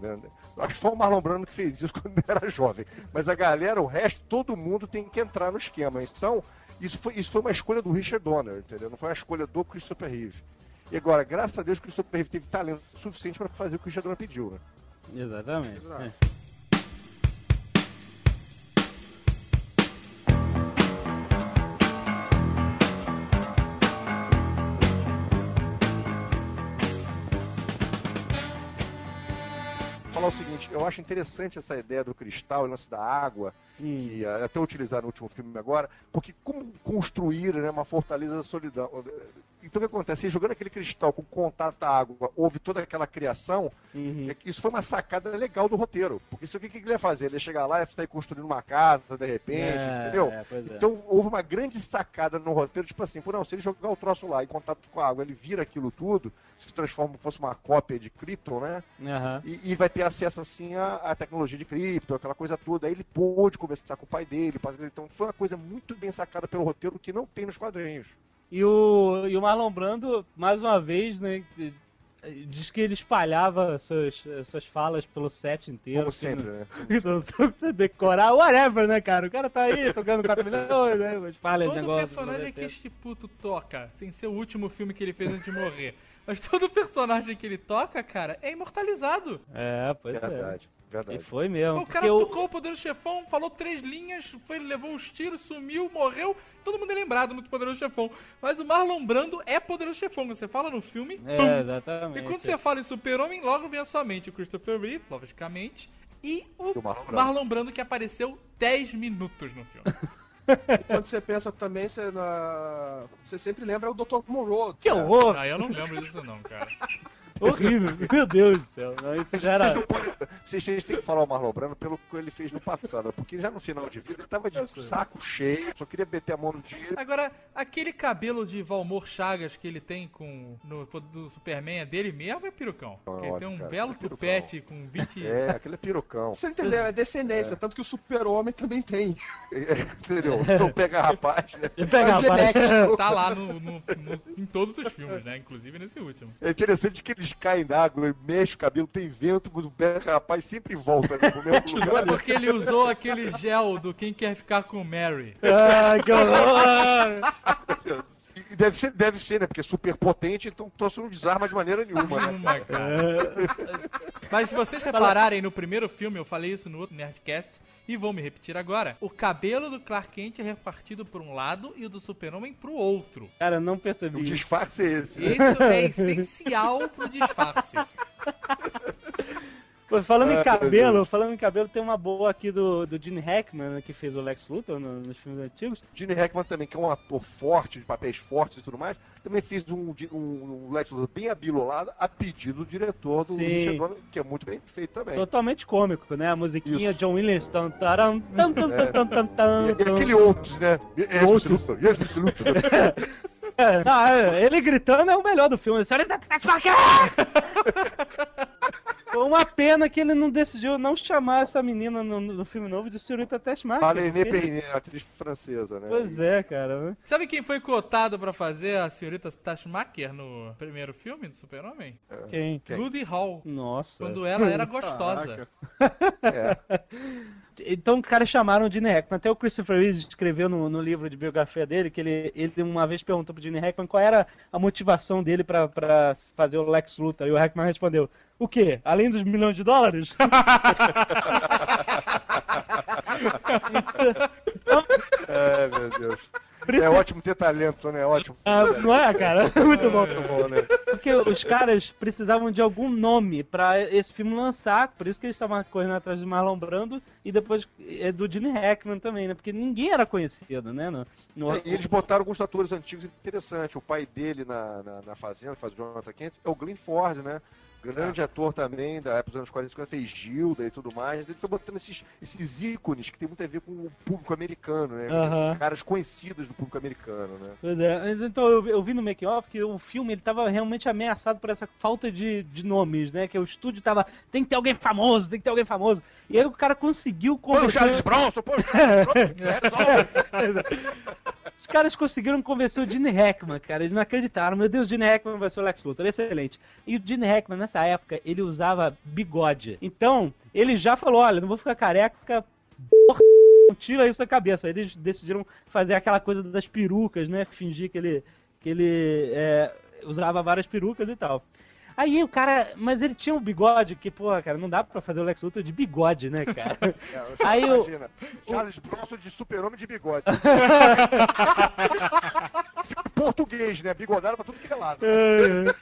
Tá Acho que foi o Marlon Brando que fez isso quando era jovem. Mas a galera, o resto, todo mundo tem que entrar no esquema. Então, isso foi, isso foi uma escolha do Richard Donner, entendeu? Não foi uma escolha do Christopher Reeve. E agora, graças a Deus, o Christopher Reeve teve talento suficiente para fazer o que o Richard Donner pediu, né? Exatamente. Exato. é. Falar o seguinte, eu acho interessante essa ideia do cristal, o lance da água, Hum. que eh, até utilizaram no último filme agora, porque como construir né, uma fortaleza da solidão? Então o que acontece? Jogando aquele cristal com contato à água, houve toda aquela criação, Uhum. é que isso foi uma sacada legal do roteiro. Porque isso o que ele ia fazer? Ele ia chegar lá e sair construindo uma casa, de repente, É, entendeu? é, é. Então houve uma grande sacada no roteiro, tipo assim, pô, não, se ele jogar o troço lá em contato com a água, ele vira aquilo tudo, se transforma como fosse uma cópia de Krypton, né? Aham. E, e vai ter acesso assim à, à tecnologia de cripto, aquela coisa toda. Aí ele pôde conversar com o pai dele. Então foi uma coisa muito bem sacada pelo roteiro que não tem nos quadrinhos. E o, e o Marlon Brando, mais uma vez, né, diz que ele espalhava suas, suas falas pelo set inteiro. Como assim, sempre, né? né? Você decorar, whatever, né, cara? O cara tá aí tocando 4 milhões, né? Espalha Todo negócio. personagem que este puto toca, sem ser o último filme que ele fez antes de morrer. Mas todo personagem que ele toca, cara, é imortalizado. É, pois é. Verdade, verdade. foi mesmo. o cara o- tocou o poderoso chefão, falou três linhas, foi, levou os tiros, sumiu, morreu. Todo mundo é lembrado no poderoso chefão. Mas o Marlon Brando é poderoso chefão. Você fala no filme, É, pum. exatamente. E quando você fala em Super-Homem, logo vem à sua mente o Christopher Reeve, logicamente, e o E o Marlon Brando. Marlon Brando que apareceu 10 minutos no filme. E quando você pensa também, você, na... você sempre lembra o Dr. Monroe. Que horror! Ah, eu não lembro disso não, cara. Horrível, meu Deus do céu. Não, isso já era... Vocês, podem- vocês- vocês têm que falar o Marlon Brando pelo que ele fez no passado, porque já no final de vida ele tava de saco cheio, só queria meter a mão no dinheiro. Agora, aquele cabelo de Valmor Chagas que ele tem com no do Superman é dele mesmo, é perucão? Não, Porque ele tem um cara, belo é perucão. tupete com 20... É, aquele é pirocão. Você entendeu? É descendência, tanto que o super-homem também tem. Entendeu? Não pega rapaz, né? Ele pega, É rapaz. genético. Tá lá no, no- no- em todos os filmes, né? Inclusive nesse último. É interessante que eles caem na água, mexe o cabelo, tem vento, mas o pega rapaz sempre volta né, pro lugar. É porque ele usou aquele gel do Quem Quer Ficar com Mary. Ah, que horror! E deve ser, deve ser, né? Porque é super potente, então trouxe não desarma de maneira nenhuma, né? Uma, cara. Mas se vocês repararem no primeiro filme, eu falei isso no outro Nerdcast, e vou me repetir agora. O cabelo do Clark Kent é repartido por um lado e o do Super-Homem pro outro. Cara, eu não O percebi. isso. disfarce é esse. né? Isso é essencial pro disfarce. Falando Ah, em meu cabelo, falando em cabelo, tem uma boa aqui do, do Gene Hackman, né, que fez o Lex Luthor no- nos filmes antigos. Gene Hackman também, que é um ator forte, de papéis fortes e tudo mais, também fez um, um, um Lex Luthor bem abilolado a pedido do diretor do Sim. Richard Donner, que é muito bem feito também. Totalmente cômico, né? A musiquinha Isso. John Williams. Tan, taram, tan, tan, tan, tan, tan, tan, E, e tan. aquele outros, né? Yes, Outros. Luthor, yes, Mr. Luthor. É, não, é, ele gritando é o melhor do filme. Senhorita Tasmaka! Foi uma pena que ele não decidiu não chamar essa menina no, no filme novo de Senhorita. A Nenê porque- Pernet, atriz francesa, né? Pois é, cara. né? Sabe quem foi cotado pra fazer a senhorita Tashmaker no primeiro filme do Super-Homem? Quem? Quem? Rudy Hall. Nossa. Quando ela era gostosa. Então, cara, chamaram o Gene Hackman. Até o Christopher Reeve escreveu no, no livro de biografia dele que ele, ele uma vez perguntou pro Gene Hackman qual era a motivação dele pra fazer o Lex Luthor. E o Hackman respondeu: O quê? Além dos milhões de dólares? É, meu Deus. É ótimo ter talento, né? É ótimo. Ah, não é, cara? Muito bom. Muito bom, né? Porque os caras precisavam de algum nome pra esse filme lançar, por isso que eles estavam correndo atrás do Marlon Brando e depois é, do Gene Hackman também, né? Porque ninguém era conhecido, né? No, no- É, E eles botaram alguns atores antigos interessantes. O pai dele na, na, na Fazenda, que faz o Jonathan Kent, é o Glenn Ford, né? Grande ator também, da época dos anos 40 50, fez Gilda e tudo mais. Ele foi botando esses, esses ícones que tem muito a ver com o público americano, né? Caras conhecidos do público americano, né? Pois é, então eu, vi- eu vi no make off que o filme ele tava realmente ameaçado por essa falta de, de nomes, né? Que o estúdio tava. Tem que ter alguém famoso, tem que ter alguém famoso. E aí o cara conseguiu Põe o convencer. Charles Bronson, o Charles Bronson. Os caras conseguiram convencer o Gene Hackman, cara. Eles não acreditaram. Meu Deus, o Gene Hackman vai ser o Lex Luthor. Excelente. E o Gene Hackman, nessa época, ele usava bigode. Então, ele já falou: olha, não vou ficar careca, porra, não tira isso da cabeça. Aí Eles decidiram fazer aquela coisa das perucas, né? Fingir que ele, que ele é, usava várias perucas e tal. Aí o cara, mas ele tinha um bigode que, pô, cara, não dá pra fazer o Lex Luthor de bigode, né, cara? É, Aí o- imagina, Charles Bronson de super-homem de bigode. Português, né? Bigodado pra tudo que é lado. É.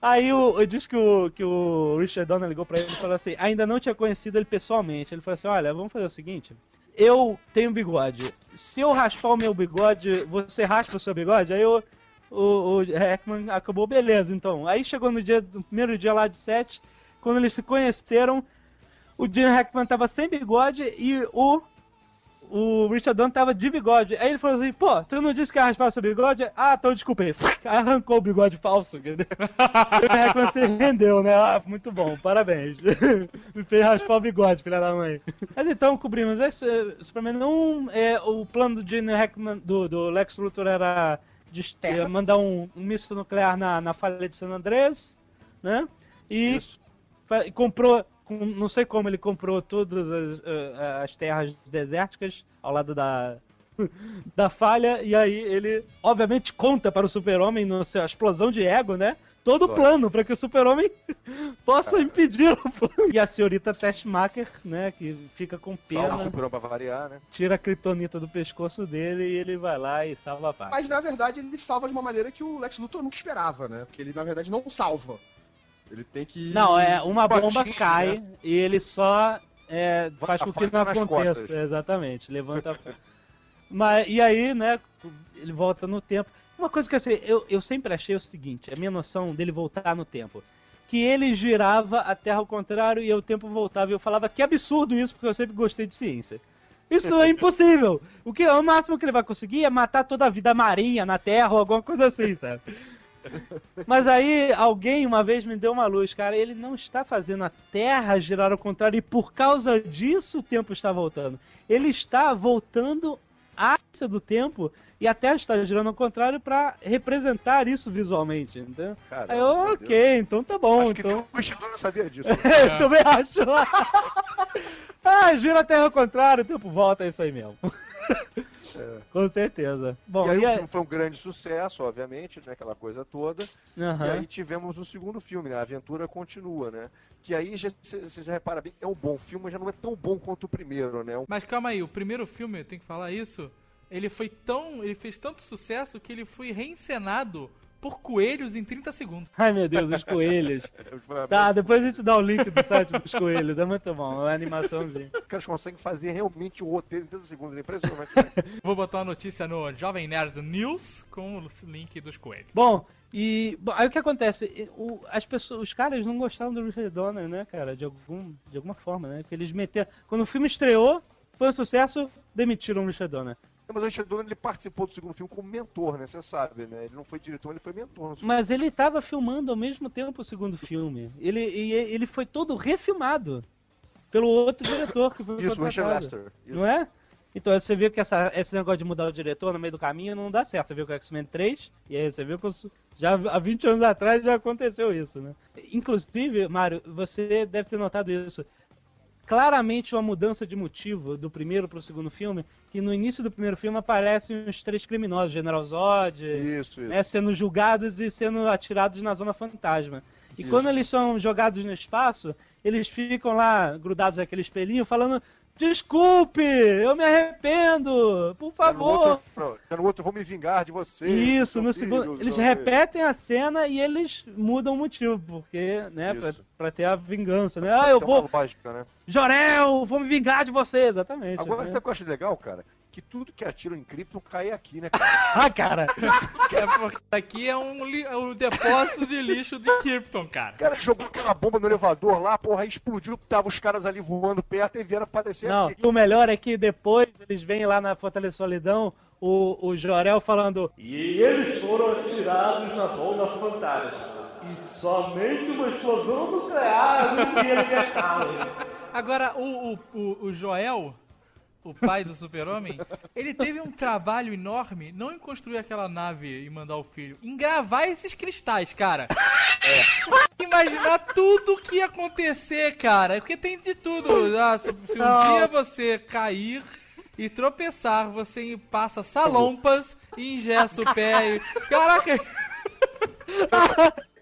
Aí o, eu disse que o, que o Richard Donner ligou pra ele e falou assim: ainda não tinha conhecido ele pessoalmente. Ele falou assim: olha, vamos fazer o seguinte. Eu tenho bigode. Se eu raspar o meu bigode, você raspa o seu bigode? Aí o, o, o Hackman acabou, beleza, então. Aí chegou no dia, no primeiro dia lá de sete, quando eles se conheceram, o Gene Hackman tava sem bigode e o o Richard Donner tava de bigode. Aí ele falou assim, pô, tu não disse que ia raspar o seu bigode? Ah, então desculpa aí. Arrancou o bigode falso. entendeu? Se rendeu, né? Ah, muito bom, parabéns. Me fez raspar o bigode, filha da mãe. Mas então, cobrimos. Esse, Superman 1, é, o plano do Gene Hackman, do, do Lex Luthor era de, eh, mandar um, um míssil nuclear na, na falha de San Andrés, né? E e comprou, com- não sei como ele comprou todas as, eh, as terras desérticas ao lado da, da falha, e aí ele, obviamente, conta para o super-homem, na sua explosão de ego, né? Todo o plano para que o super-homem possa impedir o plano. E a senhorita Testmaker, né, que fica com Salva o pena, super-homem pra variar, né? tira a kryptonita do pescoço dele e ele vai lá e salva a paz. Mas na verdade ele salva de uma maneira que o Lex Luthor nunca esperava, né? Porque ele na verdade não salva. Ele tem que. Não, é, uma bomba atinge, cai né? e ele só é, faz com que faca não aconteça. costas. Exatamente, levanta a Mas, e aí, né, ele volta no tempo. Uma coisa que eu, sei, eu, eu sempre achei o seguinte, a minha noção dele voltar no tempo. Que ele girava a Terra ao contrário e o tempo voltava. E eu falava, que absurdo isso, porque eu sempre gostei de ciência. Isso é impossível. O que o máximo que ele vai conseguir é matar toda a vida marinha na Terra ou alguma coisa assim, sabe? Mas aí alguém uma vez me deu uma luz, cara. Ele não está fazendo a Terra girar ao contrário e por causa disso o tempo está voltando. Ele está voltando a axis do tempo e a Terra está girando ao contrário para representar isso visualmente, entendeu? Caramba, Aí eu, ok, então tá bom. Acho que então... nem o Ishidori sabia disso. Eu também acho. ah, gira a Terra ao contrário, o tempo volta, é isso aí mesmo. Com certeza. Bom, e aí e o aí- filme foi um grande sucesso, obviamente, né? Aquela coisa toda. Aham. E aí tivemos o segundo filme, né? A aventura continua, né? Que aí já- você já repara bem, é um bom filme, mas já não é tão bom quanto o primeiro, né? Um- Mas calma aí, o primeiro filme, tem que falar isso, ele foi tão. ele fez tanto sucesso que ele foi reencenado por coelhos em 30 segundos. Ai meu Deus, os coelhos. Tá, depois a gente dá o link do site dos coelhos, é muito bom, é uma animaçãozinha. Os caras conseguem fazer realmente o roteiro em 30 segundos, é impressionante. né? Vou botar uma notícia no Jovem Nerd News com o link dos coelhos. Bom, e bom, aí o que acontece? O- as pessoas, os caras não gostaram do Richard Donner, né, cara, de, algum, de alguma forma, né? Porque eles meteram. Quando o filme estreou, foi um sucesso, demitiram o Richard Donner. Mas o Richard Donner ele participou do segundo filme como mentor, né? Você sabe, né? Ele não foi diretor, ele foi mentor. Mas ele estava filmando ao mesmo tempo o segundo filme. Ele, ele foi todo refilmado pelo outro diretor que foi Isso, o Richard Lester. Isso. Não é? Então você viu que essa, esse negócio de mudar o diretor no meio do caminho não dá certo. Você viu com o X-Men 3, e aí você viu que já há 20 anos atrás já aconteceu isso, né? Inclusive, Mário, você deve ter notado isso. Claramente uma mudança de motivo do primeiro para o segundo filme, que no início do primeiro filme aparecem os três criminosos, General Zod, isso, isso. Né, sendo julgados e sendo atirados na Zona Fantasma. E isso. quando eles são jogados no espaço, eles ficam lá grudados naquele espelhinho falando Desculpe, eu me arrependo, por favor. No outro, no outro vou me vingar de você. Isso, no segundo. Eles repetem a cena e eles mudam o motivo, porque, né, pra, pra, ter a vingança, né? Ah, eu vou. Lógica, né? Jorel, vou me vingar de você, exatamente. Agora, né? sabe o que eu acho legal, cara? Que tudo que atira em Krypton cai aqui, né, cara? ah, cara! É porque aqui é um, é um depósito de lixo de Krypton, cara. O cara jogou aquela bomba no elevador lá, porra, aí explodiu, tava os caras ali voando perto e vieram aparecer Não, aqui. E o melhor é que depois eles vêm lá na Fortaleza Solidão, o, o Jorel falando... E eles foram atirados na zona fantástica. E somente uma explosão nuclear no metal. Agora, o, o, o Joel o pai do super-homem, ele teve um trabalho enorme, não em construir aquela nave e mandar o filho, em gravar esses cristais, cara. É. Imaginar tudo que ia acontecer, cara. Porque tem de tudo. Ah, se, se um dia você cair e tropeçar, você passa salompas e ingessa o pé. E... Caraca!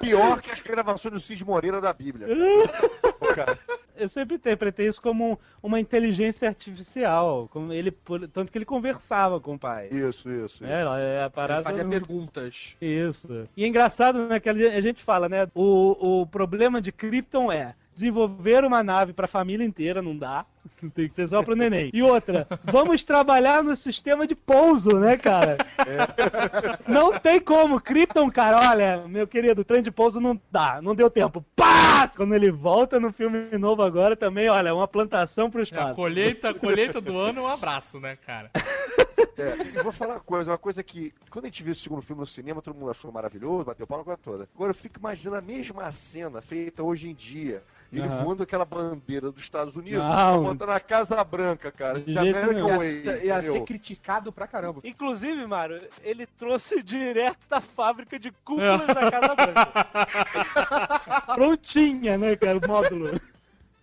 Pior que as gravações do Cid Moreira da Bíblia. Eu sempre interpretei isso como uma inteligência artificial. Como ele, tanto que ele conversava com o pai. Isso, isso. É, isso. É, a parada ele fazia no... perguntas. Isso. E é engraçado, né, que a gente fala, né? O, o problema de Krypton é desenvolver uma nave para a família inteira, não dá. Tem que ser só pro neném. E outra, vamos trabalhar no sistema de pouso, né, cara? É. Não tem como. Krypton, cara, olha, meu querido, o trem de pouso não dá, não deu tempo. Pá! Quando ele volta no filme novo agora também, olha, uma plantação pro espaço. É, colheita, colheita do ano, um abraço, né, cara? É, e vou falar uma coisa, uma coisa que, quando a gente viu o segundo filme no cinema, todo mundo achou maravilhoso, bateu palma com a toda. Agora eu fico imaginando a mesma cena feita hoje em dia ele uhum. voando aquela bandeira dos Estados Unidos, não. Botando na Casa Branca, cara. De American Way. Ia, ia ser criticado pra caramba. Inclusive, Mário, ele trouxe direto da fábrica de cúpulas da Casa Branca. Prontinha, né, cara, o módulo.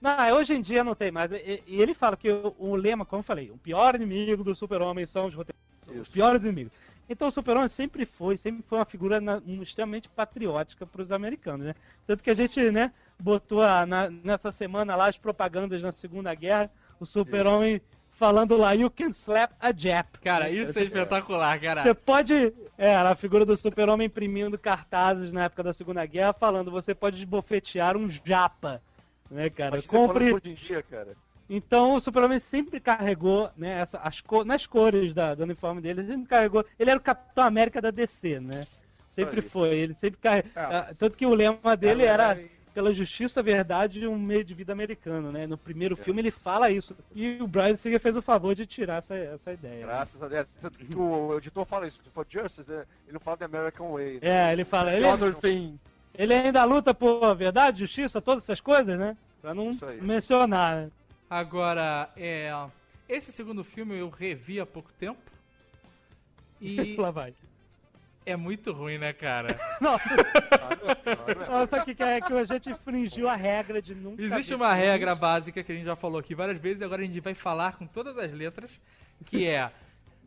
Não, hoje em dia não tem mais. E, e ele fala que o, o, lema, como eu falei, o pior inimigo do super-homem são os roteiristas. Os piores inimigos. Então o Super-Homem sempre foi, sempre foi uma figura na, um, extremamente patriótica para os americanos, né? Tanto que a gente, né, botou a, na, nessa semana lá as propagandas na Segunda Guerra, o Super-Homem falando lá, you can slap a Jap. Cara, isso é espetacular, cara. Você pode. É, a figura do Super-Homem imprimindo cartazes na época da Segunda Guerra falando, você pode esbofetear um japa. Né, cara? Compre. Hoje em dia, cara. Então o Superman sempre carregou, né, essa, as nas cores da, do uniforme dele, ele sempre carregou. Ele era o Capitão América da DC, né? Sempre Aí. foi. Ele sempre carregou. É. Ah, tanto que o lema dele é, era pela justiça, verdade e um meio de vida americano, né? No primeiro é. filme ele fala isso. E o Brian Singer fez o favor de tirar essa, essa ideia. Graças né? a Deus. Tanto que o editor fala isso. For Justice, né? ele não fala de American Way. Né? É, ele fala. Ele, ele ainda luta por verdade, justiça, todas essas coisas, né? Pra não mencionar, né? Agora, é, esse segundo filme eu revi há pouco tempo. E. Lá vai. É muito ruim, né, cara? Nossa, Nossa que é que a gente infringiu a regra de nunca. Existe uma regra básica que a gente já falou aqui várias vezes, e agora a gente vai falar com todas as letras, que é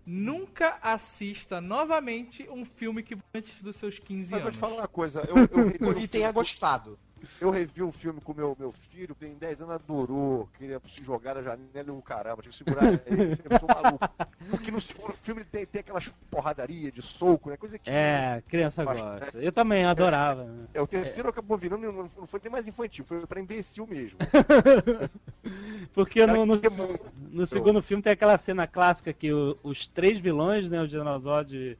nunca assista novamente um filme que antes dos seus 15 Mas anos. Mas vou te falar uma coisa, eu, eu, eu, e tenha gostado. Eu revi um filme com meu, meu filho, tem 10 anos, adorou. Queria se jogar da janela e um caramba, tinha que segurar ele, eu maluco. Porque no segundo filme tem, tem aquelas porradaria de soco, né? Coisa que. É, criança gosta. Né? Eu também adorava. É, é o terceiro é. acabou virando, não, não foi nem mais infantil, foi pra imbecil mesmo. Porque no, no, no, segundo filme tem aquela cena clássica que o, os três vilões, né? O General Zod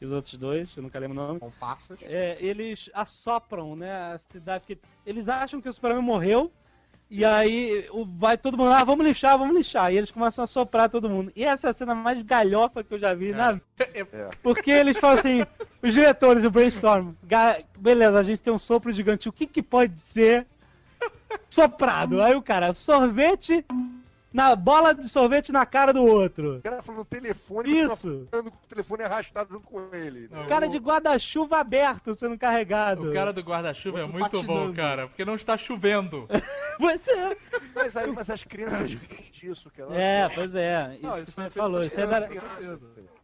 e os outros dois, eu nunca lembro o nome. Comparsas. É, eles assopram, né, a cidade, porque eles acham que o Superman morreu, E aí vai todo mundo lá, vamos lixar, vamos lixar. E eles começam a soprar todo mundo. E essa é a cena mais galhofa que eu já vi na vida. É. Porque eles falam assim, os diretores, o brainstorm, "Ga- beleza, a gente tem um sopro gigante, o que que pode ser soprado? Aí o cara, sorvete na bola de sorvete na cara do outro. O cara falou no telefone, Isso. falando com o telefone arrastado junto com ele. Não, Cara o- de guarda-chuva aberto sendo carregado. O cara do guarda-chuva é muito bom, patinando. cara, porque não está chovendo. Pois é. Mas, aí, mas as crianças riem disso, cara. É, pois é. Não, Isso você feito falou. Isso é da...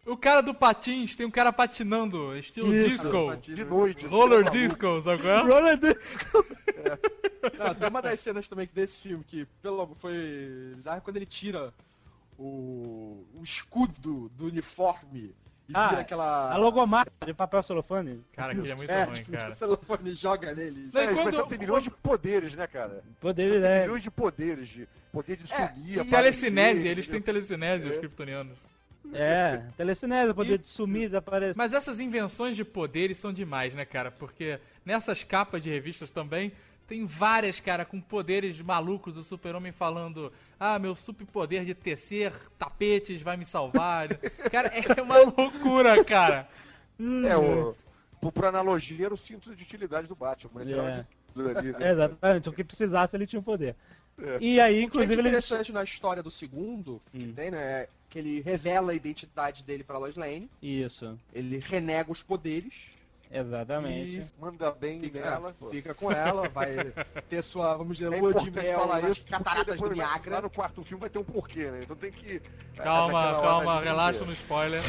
O cara do patins, tem um cara patinando, estilo Isso. disco. De noite. assim, Roller maluco. disco, sabe qual é? Roller de- Não, tem uma das cenas também desse filme que pelo, foi bizarro quando ele tira o, o escudo do uniforme e Ah, vira aquela. A logomarca de papel celofane. Cara, aquele é muito é, ruim, tipo, cara. o celofane joga nele. Não, e É, quando- tem milhões de poderes, né, cara? Poder Só tem é. milhões de poderes, de poder de É, sumir, e- aparecer, Telecinese, eles têm telecinese, os É. kryptonianos. É, telecinese, poder de sumir, desaparecer. Mas essas invenções de poderes são demais, né, cara? Porque nessas capas de revistas também tem várias, cara, com poderes malucos. O super-homem falando: Ah, meu superpoder de tecer tapetes vai me salvar. cara, é uma loucura, cara. É, o, por, analogia, era o cinto de utilidade do Batman, né? Tirava É. de tudo ali, né? Exatamente, o que precisasse ele tinha um poder. É. E aí, O que é inclusive, ele. interessante na história do segundo, que Hum. tem, né? é Que ele revela a identidade dele pra Lois Lane, Isso, ele renega os poderes exatamente. e Manda bem fica, nela. pô. fica com ela, vai ter sua, vamos dizer, É lua de mel falar isso, cataratas do depois, lá Niagara. no quarto filme vai ter um porquê, né? Então tem que... Calma, hora calma, de relaxa no spoiler.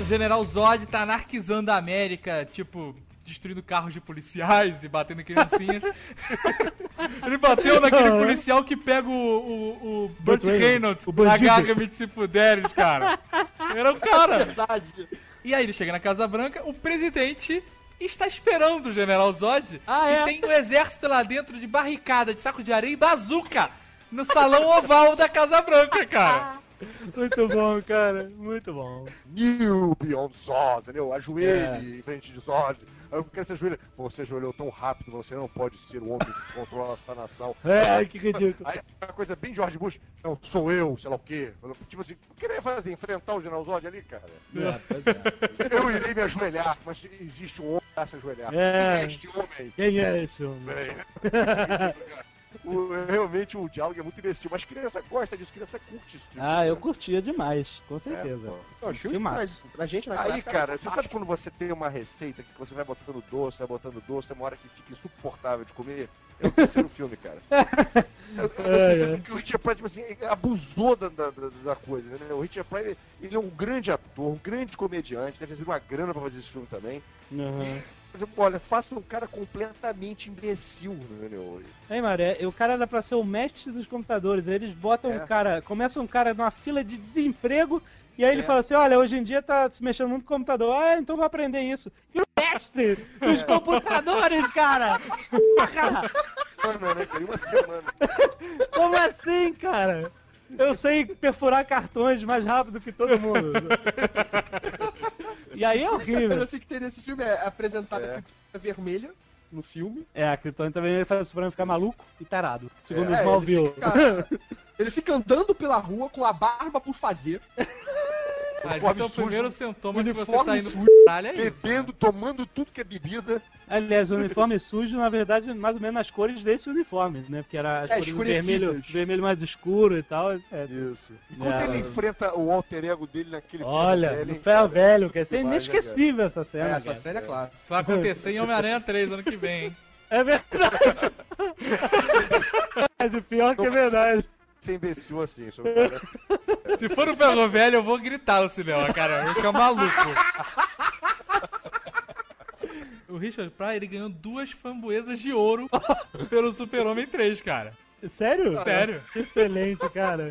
O General Zod tá anarquizando a América, tipo, destruindo carros de policiais e batendo em criancinhas. Ele bateu naquele policial que pega o, o, o Burt Reynolds, o garra de se fuderes, cara. Era o cara. Verdade. E aí ele chega na Casa Branca, o presidente está esperando o General Zod. Ah, e é? tem um exército lá dentro de barricada, de saco de areia e bazuca no salão oval da Casa Branca, cara. Muito bom, cara. Muito bom. New Beyond Zod, entendeu? É. Ajoelhe em frente de Zod. Aí o cara se ajoelha. Você ajoelhou tão rápido, você não pode ser o homem que controla esta nação. É, que ridículo. Aí uma coisa bem George Bush. Não, sou eu, sei lá o quê. Tipo assim, o que ele ia fazer? Enfrentar o General Zod ali, cara? É, pois é. Eu irei me ajoelhar, mas existe um homem que se ajoelhar. É. Quem é este homem? Quem é esse homem? Peraí. O- realmente o diálogo é muito imbecil, mas criança gosta disso, criança curte isso. tipo, Ah, eu curtia demais, com É, certeza. pô. Não, pra, pra gente naquela Aí, época cara, você sabe quando você tem uma receita que você vai botando doce, vai botando doce, tem uma hora que fica insuportável de comer? É o terceiro filme, cara. É, é, É, é. o Richard Pryor, tipo assim, abusou da, da, da- coisa, né? O Richard Pryor, ele, ele é um grande ator, um grande comediante, deve receber uma grana pra fazer esse filme também. Uhum. Por exemplo, olha, faça um cara completamente imbecil, entendeu? Ei, Maré, o cara era pra ser o mestre dos computadores. aí Eles botam É. um cara, começa um cara numa fila de desemprego, e aí ele É. fala assim: olha, hoje em dia tá se mexendo muito com computador. Ah, então vou aprender isso. E o mestre dos computadores, cara! Porra! Semana, né, cara? Uma semana. Como assim, cara? Eu sei perfurar cartões mais rápido que todo mundo. E aí é A horrível. coisa assim que tem nesse filme é apresentada É. a Kryptonita vermelha no filme. É, a Krypton também faz o Superman ficar maluco e tarado. Segundo É, o Smallville. Ele fica, ele fica andando pela rua com a barba por fazer. Ah, esse Uniforme é o sujo, primeiro sintoma de que você tá indo sujo, caralho, é isso. Bebendo, tomando tudo que é bebida. Aliás, o uniforme sujo, na verdade, mais ou menos nas cores desse uniforme, né? Porque era as É, cores vermelho, vermelho mais escuro e tal. É. Isso. E quando É. ele enfrenta o alter ego dele naquele Olha, filme no hein, ferro velho, que é né, inesquecível essa É, cena. essa cara. série é clássica. Isso vai acontecer em Homem-Aranha 3 ano que vem, hein? É verdade. Mas o pior que é verdade. Ser imbecil assim, isso me parece. Se for no ferro velho, eu vou gritar no cinema, cara. Eu vou ficar maluco. O Richard Pryor, ele ganhou duas framboesas de ouro pelo Super-Homem 3, cara. Sério? Sério. Excelente, cara.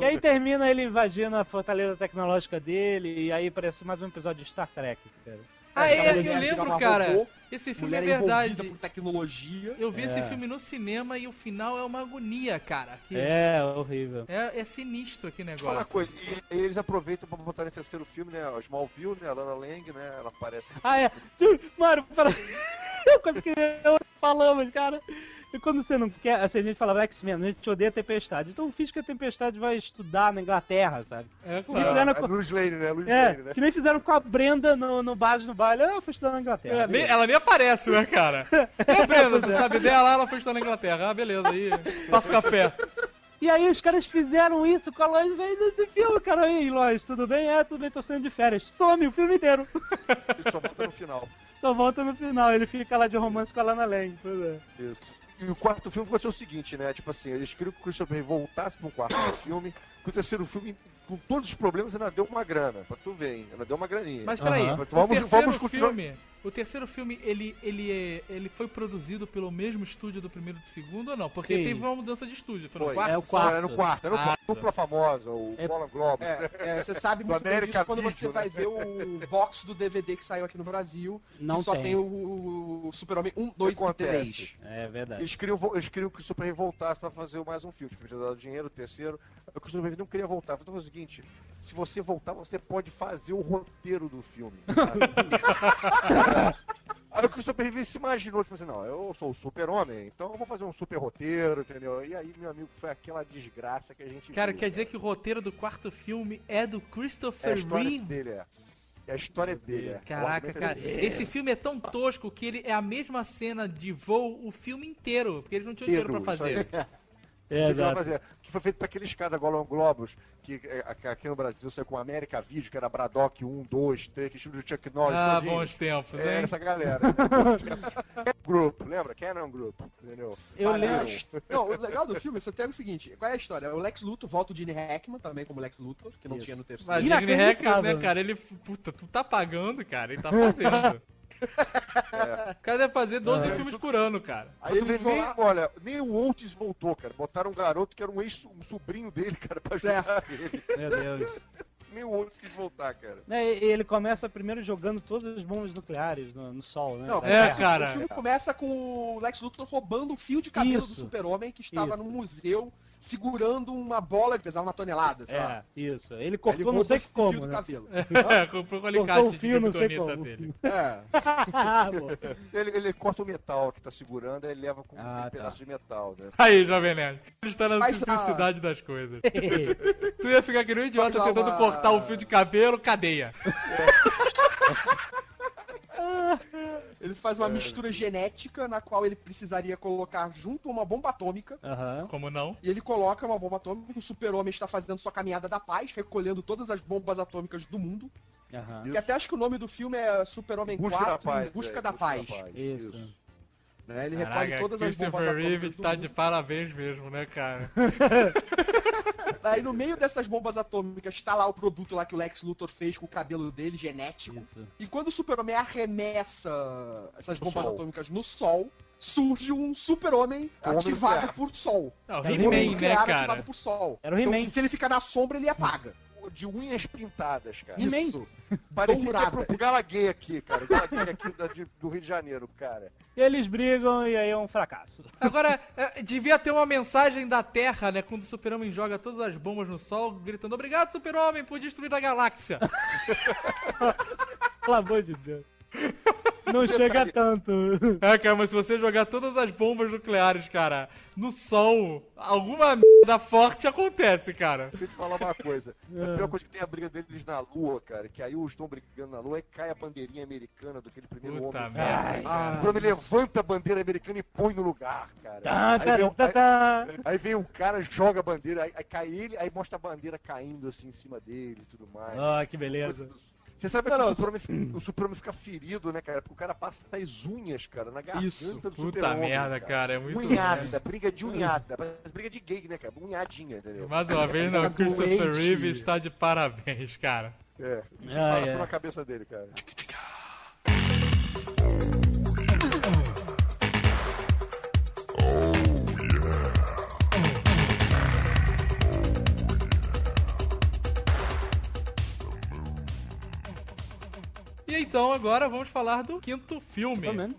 E aí termina ele invadindo a fortaleza tecnológica dele, e aí parece mais um episódio de Star Trek, cara. Ah, É, eu lembro, cara. robô. Esse filme mulher é verdade. por tecnologia. Eu vi É. esse filme no cinema e o final é uma agonia, cara. Que É, horrível. é, é sinistro aquele eu falar uma negócio. coisa, e, eles aproveitam pra botar nesse terceiro filme, né? O Smallville, né? A Lana Lang, né? Ela aparece. Ah, é. Mano, para... Eu quase que eu falamos, cara. E quando você não quer, assim, a gente falava X-Men, a gente odeia a tempestade. Então fiz que a tempestade vai estudar na Inglaterra, sabe? É, Que claro. fizeram É com- Louis Lane, né? Louis É, Lane, né? que nem fizeram com a Brenda no, no base no baile. Ah, eu fui estudar na Inglaterra. É, nem- ela nem aparece, né, cara? É, Brenda, você sabe dela? Ela foi estudar na Inglaterra. Ah, beleza, aí. Faço café. E aí os caras fizeram isso com a Lois Lane nesse filme, cara. E aí, Lois, tudo bem? É, tudo bem, tô saindo de férias. Some o filme inteiro. Ele só volta no final. Só volta no final, ele fica lá de romance com a Lana Lang. Pois é. Isso. E o quarto filme ser o seguinte, né? Tipo assim, eles queriam que o Christopher voltasse para um quarto filme, que o terceiro filme, com todos os problemas, ainda deu uma grana. Pra tu ver, hein? Ainda deu uma graninha. Mas peraí, o Vamos- terceiro vamos continuar- filme, o terceiro filme, ele, ele, é- ele foi produzido pelo mesmo estúdio do primeiro e do segundo ou não? Porque Sim. teve uma mudança de estúdio, foi no Foi. quarto? É o quarto. É no quarto, é no Ah, quarto. tá. Dupla famosa, o É- Bola Globo. É, é, você sabe muito bem disso quando você né? vai ver o box do DVD que saiu aqui no Brasil. Não que só tem. tem, o, o Super-Homem 1, 2 e acontece? 3. É verdade. Eles queriam, eles queriam que o Super Reeve voltasse pra fazer mais um filme. O filme tinha dado dinheiro, o terceiro. O Reeve não queria voltar. Então foi o seguinte: se você voltar, você pode fazer o roteiro do filme. Aí o Christopher Reeve se imaginou, tipo assim, não, eu sou o super-homem, então eu vou fazer um super roteiro, entendeu? E aí, meu amigo, foi aquela desgraça que a gente Cara, viu, quer dizer que o roteiro do quarto filme é do É a Christopher história Reeve? dele, é. É a história dele, é. Caraca, é cara, dele. esse filme é tão tosco que ele é a mesma cena de voo o filme inteiro, porque eles não tinham dinheiro pra fazer. É, que, que que foi feito para aqueles caras Golden Globos, que é, aqui- aqui no Brasil saiu com América Video, que era Braddock 1, 2, 3, que estilo do Chuck Norris. Ah, todinho. bons tempos, É, hein? essa galera. Group, lembra? Canon Group, entendeu? Eu lembro. Não, o legal do filme, você tem o seguinte: qual é a história? O Lex Luthor volta o Gene Hackman também como Lex Luthor, que não Isso. tinha no terceiro. Mas Digny Hacker, Inacreditável. né, cara, ele. Puta, tu tá pagando, cara, ele tá fazendo. O cara deve fazer 12 filmes por ano, cara. Aí ele nem, olha, nem o Oates voltou, cara. Botaram um garoto que era um ex um sobrinho dele, cara, pra ajudar ele. Meu Deus. Nem o Oates quis voltar, cara. É, e ele começa primeiro jogando todas as bombas nucleares no, no sol, né? Não, É, Terra. cara. O filme começa com o Lex Luthor roubando o fio de cabelo do Isso. Super-Homem que estava Isso. no museu segurando uma bola que pesava uma tonelada, sei lá. É, isso. Ele cortou ele não sei como, fio do né? cabelo. É, comprou com alicate Cortou o de fio, não sei como. dele. É. Ele, ele corta o metal que tá segurando, aí ele leva com Ah, um tá. pedaço de metal, né? Aí, Jovem Nerd. Ele está na Mas, simplicidade das coisas. Tu ia ficar que nem um idiota tentando uma- cortar o fio de cabelo, cadeia. Ele faz uma mistura genética na qual ele precisaria colocar junto uma bomba atômica. Aham. Como não? E ele coloca uma bomba atômica. O super-homem está fazendo sua caminhada da paz, recolhendo todas as bombas atômicas do mundo. Aham. E até acho que o nome do filme é Super-Homem Busca 4 da paz. em Busca é, da Paz. Isso. Né? Ele recolhe Caraca, todas as bombas Christopher Reeve atômicas do tá mundo. de parabéns mesmo, né, cara? Aí no meio dessas bombas atômicas está lá o produto lá que o Lex Luthor fez com o cabelo dele, genético. Isso. E quando o Super-Homem arremessa essas bombas sol. atômicas no sol, surge um Super-Homem homem ativado por sol. Não, É o Um He-Man, homem né, nuclear ativado cara? por sol. Era o He-Man. Então, se ele ficar na sombra, ele apaga. De unhas pintadas, cara. Isso. Parecia que Dourada. é pro, pro Gala Gay aqui, cara. O Gala Gay aqui da- de- do Rio de Janeiro, cara. Eles brigam e aí é um fracasso. Agora, é, devia ter uma mensagem da Terra, né? Quando o Super-Homem joga todas as bombas no sol, gritando: Obrigado, Super-Homem, por destruir a galáxia. Pelo amor de Deus. Não chega tanto. É, cara, mas se você jogar todas as bombas nucleares, cara, no sol, alguma merda forte acontece, cara. Deixa eu te falar uma coisa. A pior coisa que tem é a briga deles na Lua, cara. Que aí os estão brigando na Lua e cai a bandeirinha americana daquele primeiro Puta homem. merda. Ah, Quando ele levanta a bandeira americana e põe no lugar, cara. Tá, Aí tá, vem, tá, tá. aí- aí vem um cara, joga a bandeira, aí, aí cai ele, aí mostra a bandeira caindo assim em cima dele e tudo mais. Ah, que beleza. Você sabe Não, que não, o Super-Homem fica- o fica ferido, né, cara? Porque o cara passa as unhas, cara, na garganta Isso. do Puta merda, cara, é muito. Unhada, briga de unhada. Parece briga de gay, né, cara? Unhadinha, entendeu? Mais uma vez, não, Christopher doente. Reeve está de parabéns, cara. É, isso Ah, passou é. na cabeça dele, cara. E então, agora vamos falar do quinto filme. Superman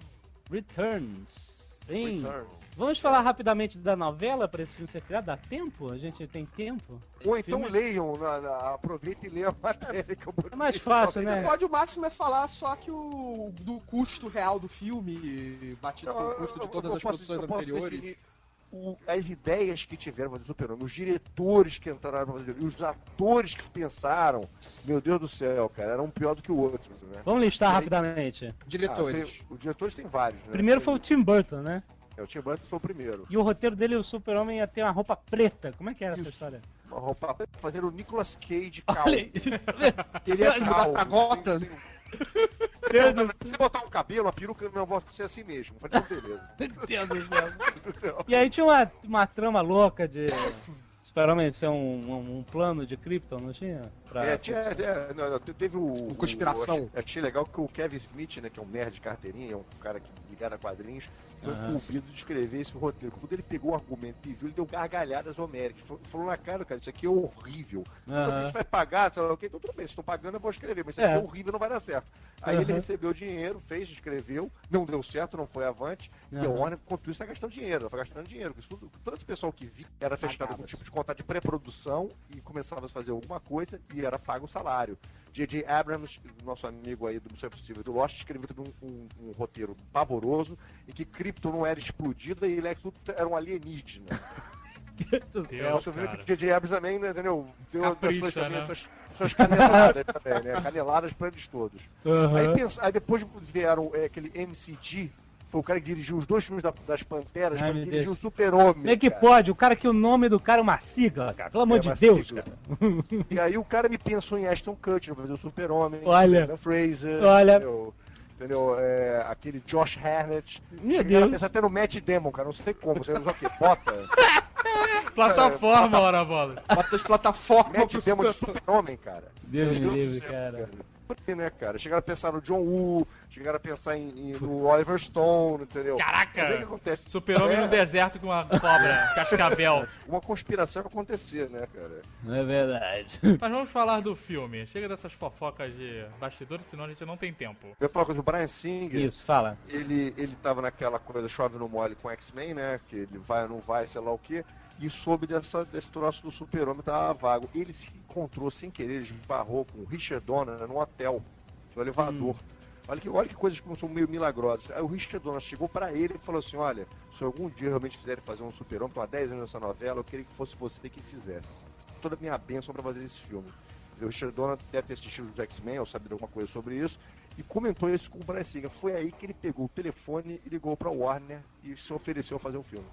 Returns. Sim. Returns. Vamos falar rapidamente da novela para esse filme ser criado? Dá tempo? A gente tem tempo? Ou então filme- leiam, na, na, aproveita e leia a matéria que eu botei. É mais fácil, Você né? pode, o máximo é falar só que o do custo real do filme, batido com o eu- custo de eu- todas eu as posso- produções eu anteriores. definir o- as ideias que tiveram para fazer Super-Homem, os diretores que entraram para fazer, e os atores que pensaram, meu Deus do céu, cara, era um pior do que o outro, né? Vamos listar aí- rapidamente. Diretores. Ah, tem- os diretores tem vários, né? Primeiro foi o Tim Burton, né? É, o Tim Burton foi o primeiro. E o roteiro dele, o Super-Homem ia ter uma roupa preta. Como é que era essa Isso. história? Uma roupa fazer o Nicolas Cage calvo. aí. Queria se Calvo, Se você botar um cabelo, uma peruca, não vai ser assim mesmo. Falei, beleza. Meu céu. E aí tinha uma, uma trama louca de Super-Homem ser um, um, um plano de Krypton, não tinha? Pra... É, tinha, é, não, não, teve o. o- conspiração. eu achei, achei legal que o Kevin Smith, né, que é um nerd de carteirinha, é um cara que ligado a quadrinhos, foi incumbido de escrever esse roteiro. Quando ele pegou o argumento e viu, ele deu gargalhadas homéricas. Falou, falou na cara, cara, isso aqui é horrível. Então, a gente vai pagar, sei lá o quê, então tudo bem, se estão pagando eu vou escrever, mas isso É. aqui é horrível, não vai dar certo. Aí ele recebeu o dinheiro, fez, escreveu, não deu certo, não foi avante, e a Aham. Warner, enquanto isso, tá gastando dinheiro, foi gastando dinheiro. Isso tudo, todo esse pessoal que vi era fechado Pagava. algum tipo de contrato de pré-produção e começava a fazer alguma coisa e era pago o salário. J.J. Abrams, nosso amigo aí do Missão Impossível e do Lost, escreveu também um, um- um roteiro pavoroso em que Krypton não era explodida e Lex Luthor era um alienígena. Deus do Deus. céu. Eu tô vendo cara. que J.J. Abrams também, né, entendeu? Deu Capricha, suas, também né? suas, suas caneladas também, né? Caneladas pra eles todos. Aham. Aí, pensa, aí depois vieram é, aquele MCG, foi o cara que dirigiu os dois filmes da- das Panteras, Ai, pra meu dirigir o. Super-Homem. Como é que cara. pode? O cara que o nome do cara é uma sigla, cara. Pelo amor É de Deus, sigla. cara. E aí o cara me pensou em Ashton Kutcher pra fazer o Super-Homem. Olha. Fraser. Olha. Entendeu? Entendeu? É, aquele Josh Harnett. Meu Cheguei Deus. pensar até no Matt Damon, cara. Não sei como. Você usa o quê? Bota? Plataforma, ora bola. Bota de plataforma Matt Damon de Super- Super-Homem, cara. Deus me livre, céu, cara. Por aí, né, cara? Chegaram a pensar no John Woo, chegaram a pensar em, em- no Oliver Stone, entendeu? Caraca! Mas aí o que acontece? Super-Homem É, no deserto com uma cobra, cascavel. Uma conspiração vai acontecer, né, cara? É verdade. Mas vamos falar do filme. Chega dessas fofocas de bastidores, senão a gente não tem tempo. Eu uma coisa, o Brian Singer, Isso, fala. ele, ele tava naquela coisa chove no mole com X-Men, né? Que ele vai ou não vai, sei lá o quê. E soube dessa, desse troço do super-homem tava vago. Ele se encontrou sem querer, ele esbarrou com o Richard Donner num hotel, no elevador. Olha, que, olha que coisas como são meio milagrosas. Aí o Richard Donner chegou pra ele e falou assim: Olha, se algum dia realmente fizerem fazer um super-homem, há 10 anos nessa novela, eu queria que fosse você que fizesse. Toda a minha bênção pra fazer esse filme. Dizer, o Richard Donner deve ter assistido os X-Men, ou sabido alguma coisa sobre isso, e comentou isso com o Brian Singer. Foi aí que ele pegou o telefone e ligou pra Warner e se ofereceu a fazer um filme.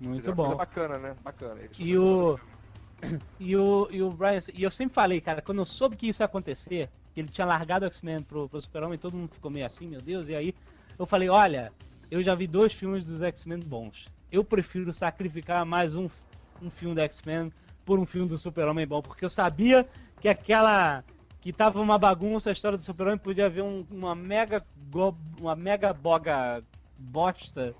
Dizer, Muito coisa bom. bacana, né? Bacana. E o- filme. E o, e o Brian. E eu sempre falei, cara, quando eu soube que isso ia acontecer, que ele tinha largado o X-Men pro, pro Super-Homem, todo mundo ficou meio assim, meu Deus, e aí eu falei, olha, eu já vi dois filmes dos X-Men bons. Eu prefiro sacrificar mais um, um filme do X-Men por um filme do Super-Homem bom, porque eu sabia que aquela. que tava uma bagunça a história do Super-Homem, podia haver um- uma mega. uma mega boga bosta.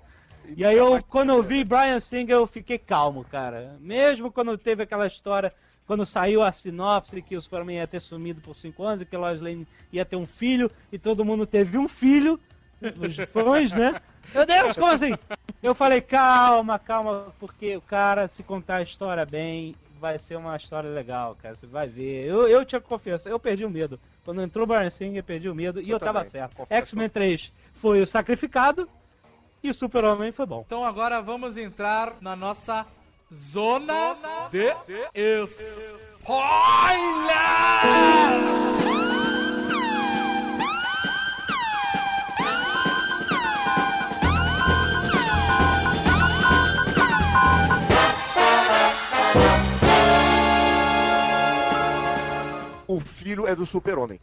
E aí eu, quando eu vi Brian Singer, eu fiquei calmo, cara. Mesmo quando teve aquela história, quando saiu a sinopse que o Superman ia ter sumido por 5 anos e que Lois Lane ia ter um filho, e todo mundo teve um filho, os fãs, né? Meu Deus, como assim? Eu falei, calma, calma, porque o cara, se contar a história bem, vai ser uma história legal, cara. Você vai ver. Eu, eu te confesso, eu perdi o medo. Quando entrou o Brian Singer, eu perdi o medo e eu, Eu tava também, certo. X-Men 3 foi o sacrificado e o Super-Homem foi bom. Então agora vamos entrar na nossa zona, de, spoiler! O filho é do super-homem.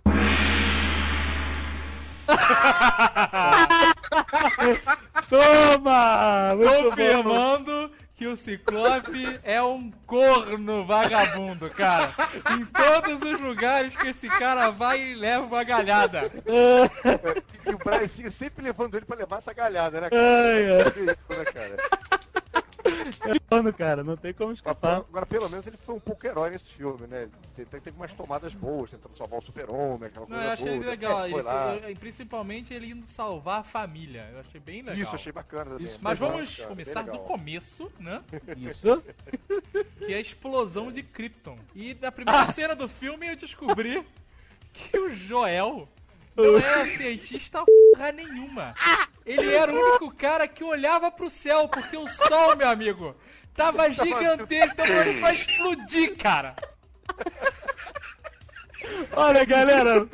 Toma! Bom. Confirmando que o Ciclope é um corno vagabundo, cara. Em todos os lugares que esse cara vai e leva uma galhada. E o Singer sempre levando ele pra levar essa galhada, né, cara? Ai, ai. Isso, né, cara? É ano, cara, não tem como escapar. agora, pelo menos, ele foi um pouco herói nesse filme, né? Te- te- Teve umas tomadas boas, tentando salvar o super-homem, aquela Não, coisa eu achei boa. legal. Ele- eu- principalmente ele indo salvar a família. Eu achei bem legal. Isso, achei bacana também. Mas Legal, vamos começar do começo, né? Isso. Que é a explosão de Krypton. E na primeira cena do filme eu descobri que o Joel não era cientista porra nenhuma. Ele era o único cara que olhava pro céu, porque o sol, meu amigo, tava gigantesco, tava olhando pra explodir, cara. Olha, galera.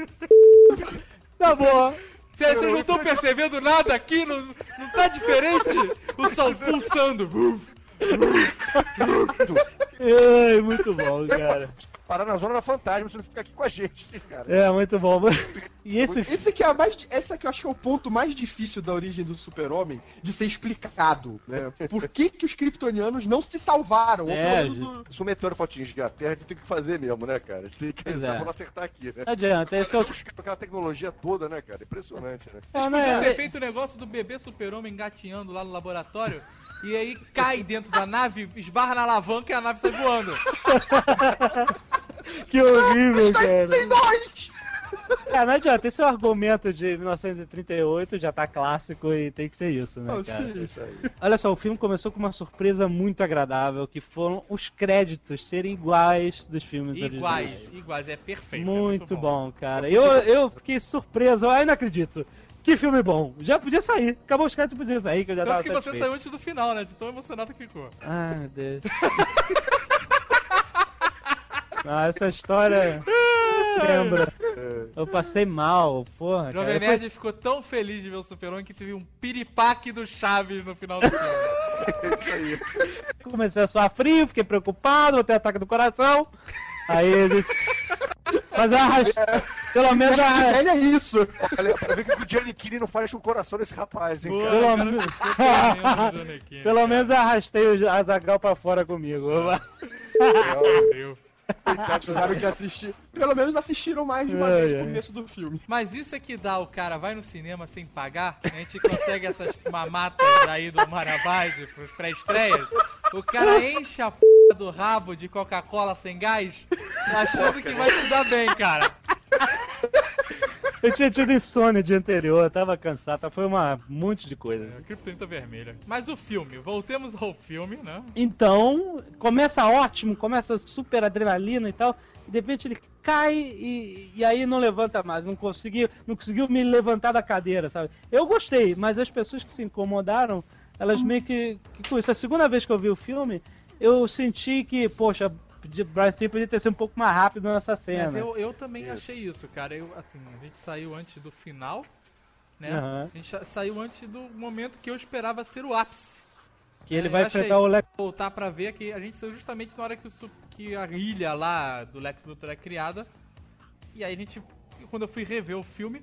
Tá bom. Vocês não estão percebendo nada aqui? Não, não tá diferente? O sol pulsando. Ai, muito bom, cara. Parar na zona da fantasma, você não fica aqui com a gente, cara. É, muito bom. E esse Esse aqui é a mais. Esse aqui eu acho que é o ponto mais difícil da origem do super-homem de ser explicado, né? Por que, que os kryptonianos não se salvaram? Ou É, pelo menos o- Se o meteoro for atingir a Terra, a gente tem que fazer mesmo, né, cara? A gente tem que rezar é. pra acertar aqui, né? Não adianta, esse é o. Aquela tecnologia toda, né, cara? Impressionante, né? É, Eles não podiam é- ter feito o negócio do bebê super-homem engatinhando lá no laboratório. E aí cai dentro da nave, esbarra na alavanca e a nave sai voando. Que horrível, Está cara. sem nós! É, não adianta, esse é o argumento de 1938, já tá clássico e tem que ser isso, né, Não, cara? sim. Isso aí. Olha só, o filme começou com uma surpresa muito agradável, que foram os créditos serem iguais dos filmes Iguais, originais. iguais, é perfeito. é Muito bom, cara. Eu, eu fiquei surpreso, ai, não acredito. Que filme bom. Já podia sair. Acabou os créditos, podia sair, que eu já Tanto tava que você satisfeito. saiu antes do final, né? De tão emocionado que ficou. Ai, meu Deus. ah, essa história lembra. Eu passei mal, porra. Jovem Nerd ficou tão feliz de ver o Super-Homem que teve um piripaque do Chaves no final do filme. Comecei a suar frio, fiquei preocupado, vou ter ataque do coração. Aí ele. Mas eu arras... Pelo menos a... Velho é isso! Olha, pra ver o que o Gianni Kini não faz com o coração desse rapaz, hein, cara? Pelo, Cara, me- Pelo menos eu arrastei o Azagal pra fora comigo. Meu Deus. De assistir. Pelo menos assistiram mais de uma vez no começo do filme. Mas isso é que dá, o cara vai no cinema sem pagar, a gente consegue essas mamatas aí do Marabide pros pré-estreias, o cara enche a p do rabo de Coca-Cola sem gás, achando que vai se dar bem, cara. Eu tinha tido insônia dia anterior, eu tava cansado, foi uma um monte de coisa. É, Kryptonita vermelha. Mas o filme, voltemos ao filme, né? Então, começa ótimo, começa super adrenalina e tal, e de repente ele cai e, e aí não levanta mais, não conseguiu, não conseguiu me levantar da cadeira, sabe? Eu gostei, mas as pessoas que se incomodaram, elas meio que, que com isso, a segunda vez que eu vi o filme, eu senti que, poxa, de- Brian Singer podia ter sido um pouco mais rápido nessa cena. Mas eu, eu também achei isso, cara. Eu, assim, a gente saiu antes do final, né? Aham. A gente sa- saiu antes do momento que eu esperava ser o ápice. Que ele É, vai enfrentar o Lex. Voltar pra ver que a gente saiu justamente na hora que, o, que a ilha lá do Lex Luthor é criada. E aí a gente, quando eu fui rever o filme,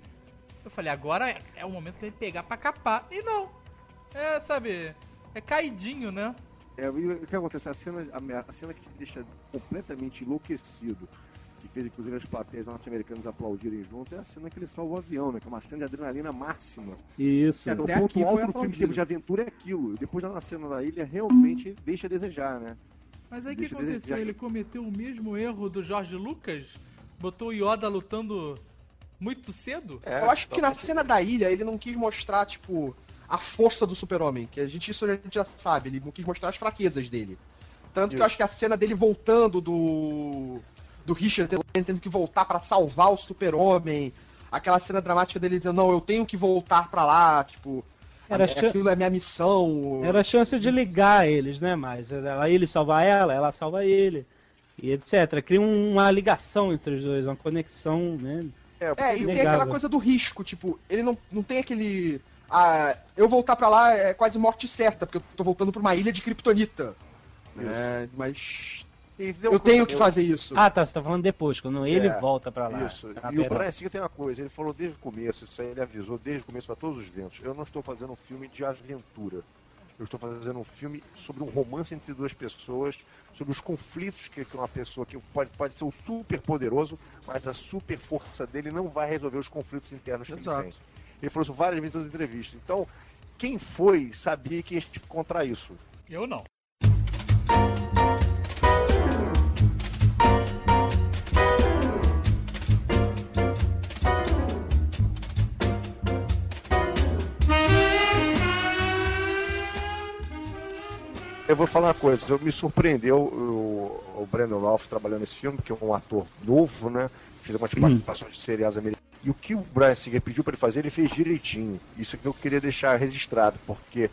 eu falei, agora é, é o momento que ele pegar pra capar. E não. É, sabe, é caidinho, né? É, e o que acontece? A cena, a, a cena que te deixa completamente enlouquecido, que fez inclusive as plateias norte-americanas aplaudirem junto, é a cena que ele salva o avião, né? Que é uma cena de adrenalina máxima. Isso. É, o Até ponto alto do filme de aventura é aquilo. E depois na cena da ilha, realmente deixa a desejar, né? Mas aí o que aconteceu? desejar. Ele cometeu o mesmo erro do Jorge Lucas? Botou o Yoda lutando muito cedo? É, Eu acho que na cena da ilha ele não quis mostrar, tipo, a força do super-homem. Que a gente, isso a gente já sabe, ele não quis mostrar as fraquezas dele. Tanto que eu acho que a cena dele voltando do. do Richard tendo- tendo que voltar pra salvar o super-homem. Aquela cena dramática dele dizendo, não, eu tenho que voltar pra lá, tipo. Era é- aquilo é minha missão. Era a chance de ligar eles, né? Mas ela, ele salvar ela, ela salva ele. E etc. Cria um- uma ligação entre os dois, uma conexão, né? É, e tem aquela coisa do risco, tipo, ele não, não tem aquele. Ah, eu voltar pra lá é quase morte certa, porque eu tô voltando pra uma ilha de Kryptonita. É, mas. Eu coisa- tenho que eu- fazer isso. Ah, tá, você tá falando depois, quando ele É, volta pra lá. Isso. Ah, e o. Brian Singer tem uma coisa, ele falou desde o começo, isso aí ele avisou desde o começo para todos os ventos. Eu não estou fazendo um filme de aventura. Eu estou fazendo um filme sobre um romance entre duas pessoas, sobre os conflitos que, que uma pessoa que pode, pode ser o super poderoso, mas a super força dele não vai resolver os conflitos internos que Exato. ele tem. Ele falou isso várias vezes nas entrevistas. Então, quem foi sabia que ia contra isso. Eu não. eu vou falar uma coisa, eu me surpreendeu o, Brandon Ralph trabalhando nesse filme, que é um ator novo, né? Fez umas uhum. participações de seriais americanas e o que o Brian Singer pediu para ele fazer, ele fez direitinho. Isso que eu queria deixar registrado, porque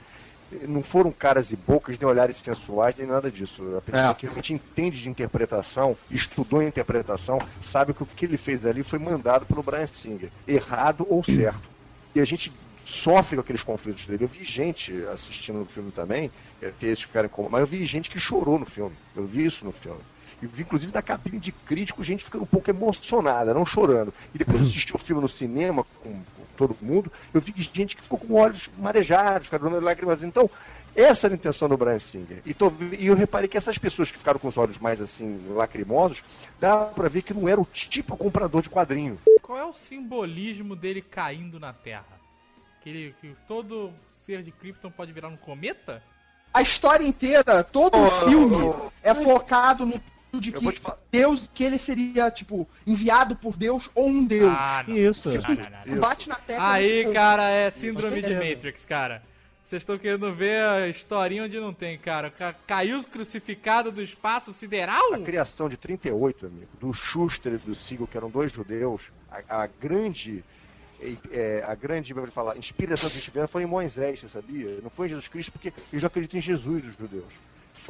não foram caras e bocas, nem olhares sensuais, nem nada disso. A pessoa É. que realmente entende de interpretação, estudou interpretação, sabe que o que ele fez ali foi mandado pelo Brian Singer, errado ou certo. E a gente sofre com aqueles conflitos dele. Eu vi gente assistindo o filme também, é, ter esses ficarem com... mas eu vi gente que chorou no filme. Eu vi isso no filme. Vi, inclusive, na cabine de crítico, gente ficando um pouco emocionada, não chorando. E depois eu assisti o filme no cinema com, com todo mundo, eu vi gente que ficou com olhos marejados, ficaram dando lágrimas. Então, essa era a intenção do Brian Singer. E, tô- e eu reparei que essas pessoas que ficaram com os olhos mais assim, lacrimosos, dá pra ver que não era o típico comprador de quadrinho. Qual é o simbolismo dele caindo na Terra? Que, ele- que todo ser de Krypton pode virar um cometa? A história inteira, todo o filme é focado no de Eu vou que te falar. Deus, que ele seria, tipo, enviado por Deus ou um Deus. Ah, não. Isso. Não, não, não, não. Bate na tecla. Aí, cara, é síndrome de? Matrix, cara. Vocês estão querendo ver a historinha onde não tem, cara. Ca- Caiu crucificado do espaço sideral? A criação de 38, amigo, do Schuster e do Siegel, que eram dois judeus, a, a grande. é, a grande, como vou falar, inspiração que eles tiveram foi em Moisés, você sabia? Não foi em Jesus Cristo, porque eles não acreditam em Jesus, os judeus.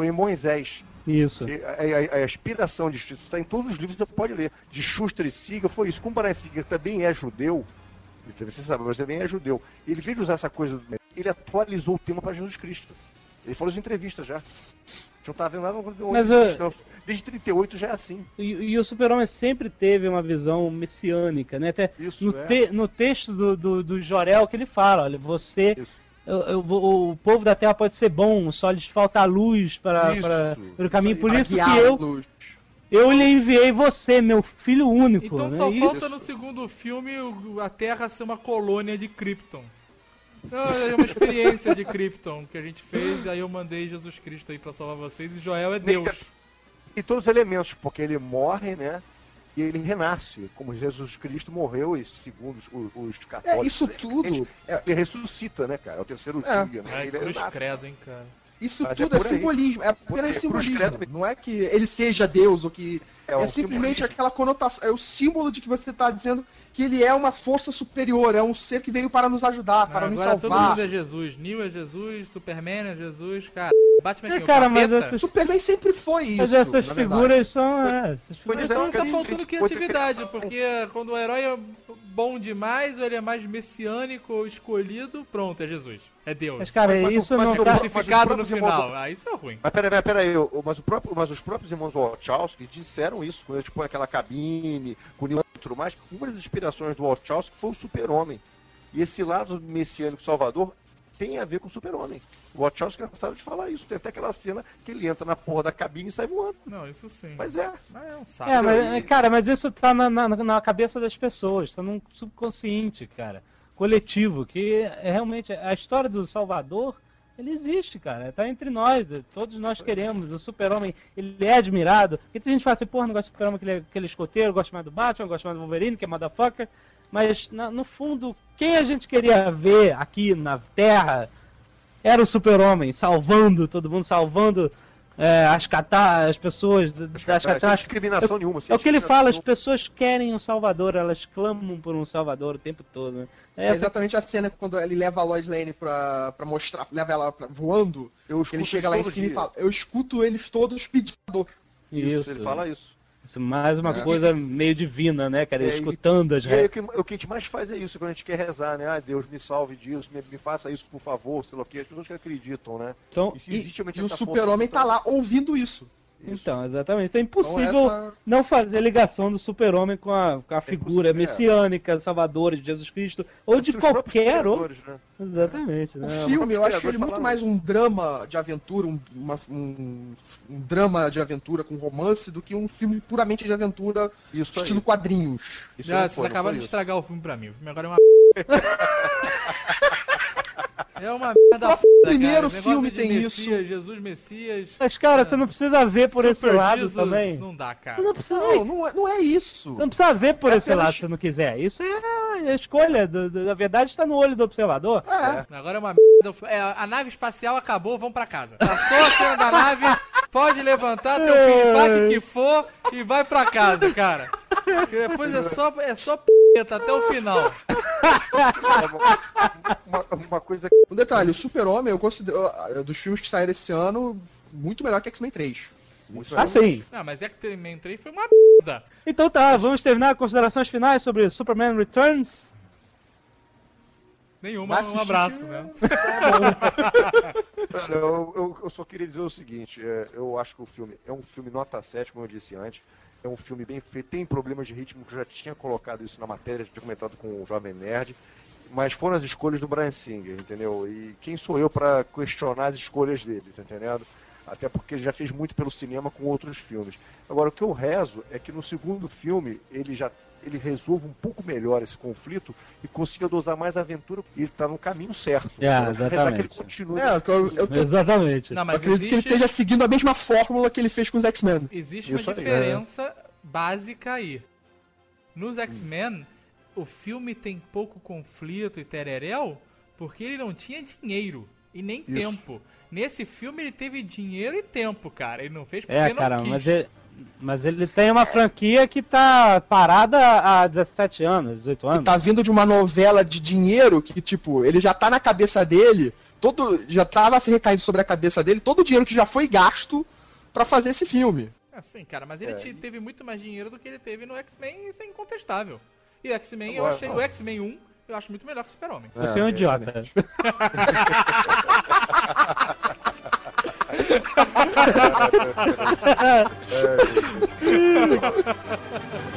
Foi em Moisés. Isso. E A, a- a inspiração de isso está em todos os livros, você pode ler. De Schuster e Siegel foi isso. Como Siegel também é judeu, você sabe, mas também é judeu. Ele veio usar essa coisa, ele atualizou o tema para Jesus Cristo. Ele falou isso em entrevistas já. A gente não tá vendo nada Mas, não. Desde 38 já é assim. E, e o Super-Homem sempre teve uma visão messiânica, né? Até Isso, no, é. te- no texto do, do, do Jorel que ele fala, olha, você. Isso. Eu- eu o povo da Terra pode ser bom, só lhes falta luz para, Isso, para, para o caminho. isso Por isso que eu, eu lhe enviei você, meu filho único. Então né? só Isso. falta no segundo filme a Terra ser uma colônia de Krypton. Não, é uma experiência de Krypton que a gente fez, aí eu mandei Jesus Cristo aí pra salvar vocês e Joel é Deus. E todos os elementos, porque ele morre, né? E ele renasce, como Jesus Cristo morreu, e segundo os, os católicos. É, isso tudo. Ele, é- ele ressuscita, né, cara? É o terceiro É. dia, né? Ai, Ele cruz renasce. credo, hein, cara. Isso Mas é tudo é, aí. simbolismo, é É apenas cruz simbolismo. credo. Não é que ele seja Deus ou que. É É, um simplesmente simbolismo. aquela conotação, é o símbolo de que você está dizendo que ele é uma força superior, é um ser que veio para nos ajudar, para nos Agora todo salvar. mundo é Jesus. Neil é Jesus, Superman é Jesus, cara. Batman É, cara, mas essas, Superman sempre foi isso. mas essas figuras são. É, essas figuras dizer- Então tá faltando criatividade, porque quando o herói é bom demais, ou ele é mais messiânico ou escolhido, pronto, é Jesus. É Deus. Mas, cara, Mas o- isso mas não o- tá. mas- Crucificado no próprios irmãos- final. Ah, isso é ruim. Mas peraí, peraí, mas, o próprio, mas os próprios irmãos Wachowski disseram isso, quando eles põem aquela cabine, com o Neil tudo mais. Uma das inspirações do Wachowski foi o super-homem. E esse lado messiânico salvador tem a ver com o super-homem. O Wachowski cansaram de falar isso. Tem até aquela cena que ele entra na porra da cabine e sai voando. Não, isso sim. Mas é. Mas é um saco. É, mas, cara, mas isso tá na, na, na cabeça das pessoas, tá num subconsciente, cara, coletivo, que é realmente a história do Salvador, ele existe, cara, tá entre nós, é, todos nós queremos, o super-homem, ele é admirado, e tem gente que fala assim, porra, não gosto do super-homem, que ele é aquele escoteiro, gosto mais do Batman, gosto mais do Wolverine, que é motherfucker, mas na- no fundo, quem a gente queria ver aqui na Terra era o super-homem, salvando todo mundo, salvando é, as, cata as pessoas catástrofes. discriminação nenhuma. sem É o que ele fala, as pessoas querem um salvador, elas clamam por um salvador o tempo todo. Né? É Essa- exatamente a cena quando ele leva a Lois Lane pra, pra mostrar, leva ela pra- voando. Eu Ele chega lá em cima e dia. fala: Eu escuto eles todos pedindo. Isso, isso, ele fala isso. Isso, mais uma É. coisa meio divina, né, cara? É, e- Escutando as E o regras. que, o que a gente mais faz é isso, quando a gente quer rezar, né? Ah, Deus, me salve disso, me, me faça isso, por favor, sei lá o que. As pessoas que acreditam, né? Então, E se E, e o super-homem força tá lá ouvindo isso. Isso. então, exatamente. Então é Então impossível essa. não fazer ligação do super-homem com a, com a figura impossível, é. messiânica, salvadora de Jesus Cristo, ou de qualquer outro. né? Exatamente. O Né? filme, eu acho ele muito mais um drama de aventura, um, uma- um- um drama de aventura com romance, do que um filme puramente de aventura, Isso aí. estilo quadrinhos. Isso Já, não vocês acabaram de isso. estragar o filme pra mim. O filme agora é uma. É uma merda foda, primeiro cara. Esse filme tem Messias, Jesus Messias. Mas, cara, você não precisa ver por esse Super lado Jesus, também. Não dá, cara. Você não precisa, Não, não é, não é isso. você não precisa ver por É esse lado apenas- se não quiser. Isso é a escolha. do- do- a verdade está no olho do observador. É. Agora é uma merda. É, a nave espacial acabou, vamos pra casa. Passou a cena da nave, pode levantar teu piripaque que for e vai pra casa, cara. Porque depois é só, é só p*** até o final. Uma, uma coisa Um detalhe, o Super-Homem eu considero, ah, dos filmes que saíram esse ano, muito melhor que X-Men 3. muito Assim. Não, mas X-Men 3 foi uma merda. Então tá, vamos terminar considerações finais sobre Superman Returns. Nenhuma, Mas um abraço, né? Cara, eu, eu- eu só queria dizer o seguinte, é, eu acho que o filme é um filme nota 7, como eu disse antes, é um filme bem feito, tem problemas de ritmo, que eu já tinha colocado isso na matéria, já tinha comentado com o Jovem Nerd, mas foram as escolhas do Brian Singer, entendeu? E quem sou eu para questionar as escolhas dele, tá entendendo? Até porque ele já fez muito pelo cinema com outros filmes. Agora, o que eu rezo é que no segundo filme ele já ele resolva um pouco melhor esse conflito e consiga dosar mais aventura e tá no caminho certo. É, Rezar que ele exatamente. continue É, eu, eu, tô- Exatamente. Não, eu mas acredito que ele existe, esteja seguindo a mesma fórmula que ele fez com os X-Men. existe uma Isso aí, diferença básica aí. Nos X-Men, o filme tem pouco conflito e tereréu porque ele não tinha dinheiro e nem Isso. tempo. Nesse filme ele teve dinheiro e tempo, cara. Ele não fez porque É, não cara, quis. mas ele, mas ele tem uma franquia que tá parada há 17 anos, 18 anos. Tá vindo de uma novela de dinheiro que, tipo, ele já tá na cabeça dele, todo já tava se recaindo sobre a cabeça dele, todo o dinheiro que já foi gasto pra fazer esse filme. Assim, cara, mas ele É. te- teve muito mais dinheiro do que ele teve no X-Men, isso é incontestável. E o X-Men, eu achei. ó. O X-Men 1, eu acho muito melhor que o Super-Homem. Você é um idiota. É,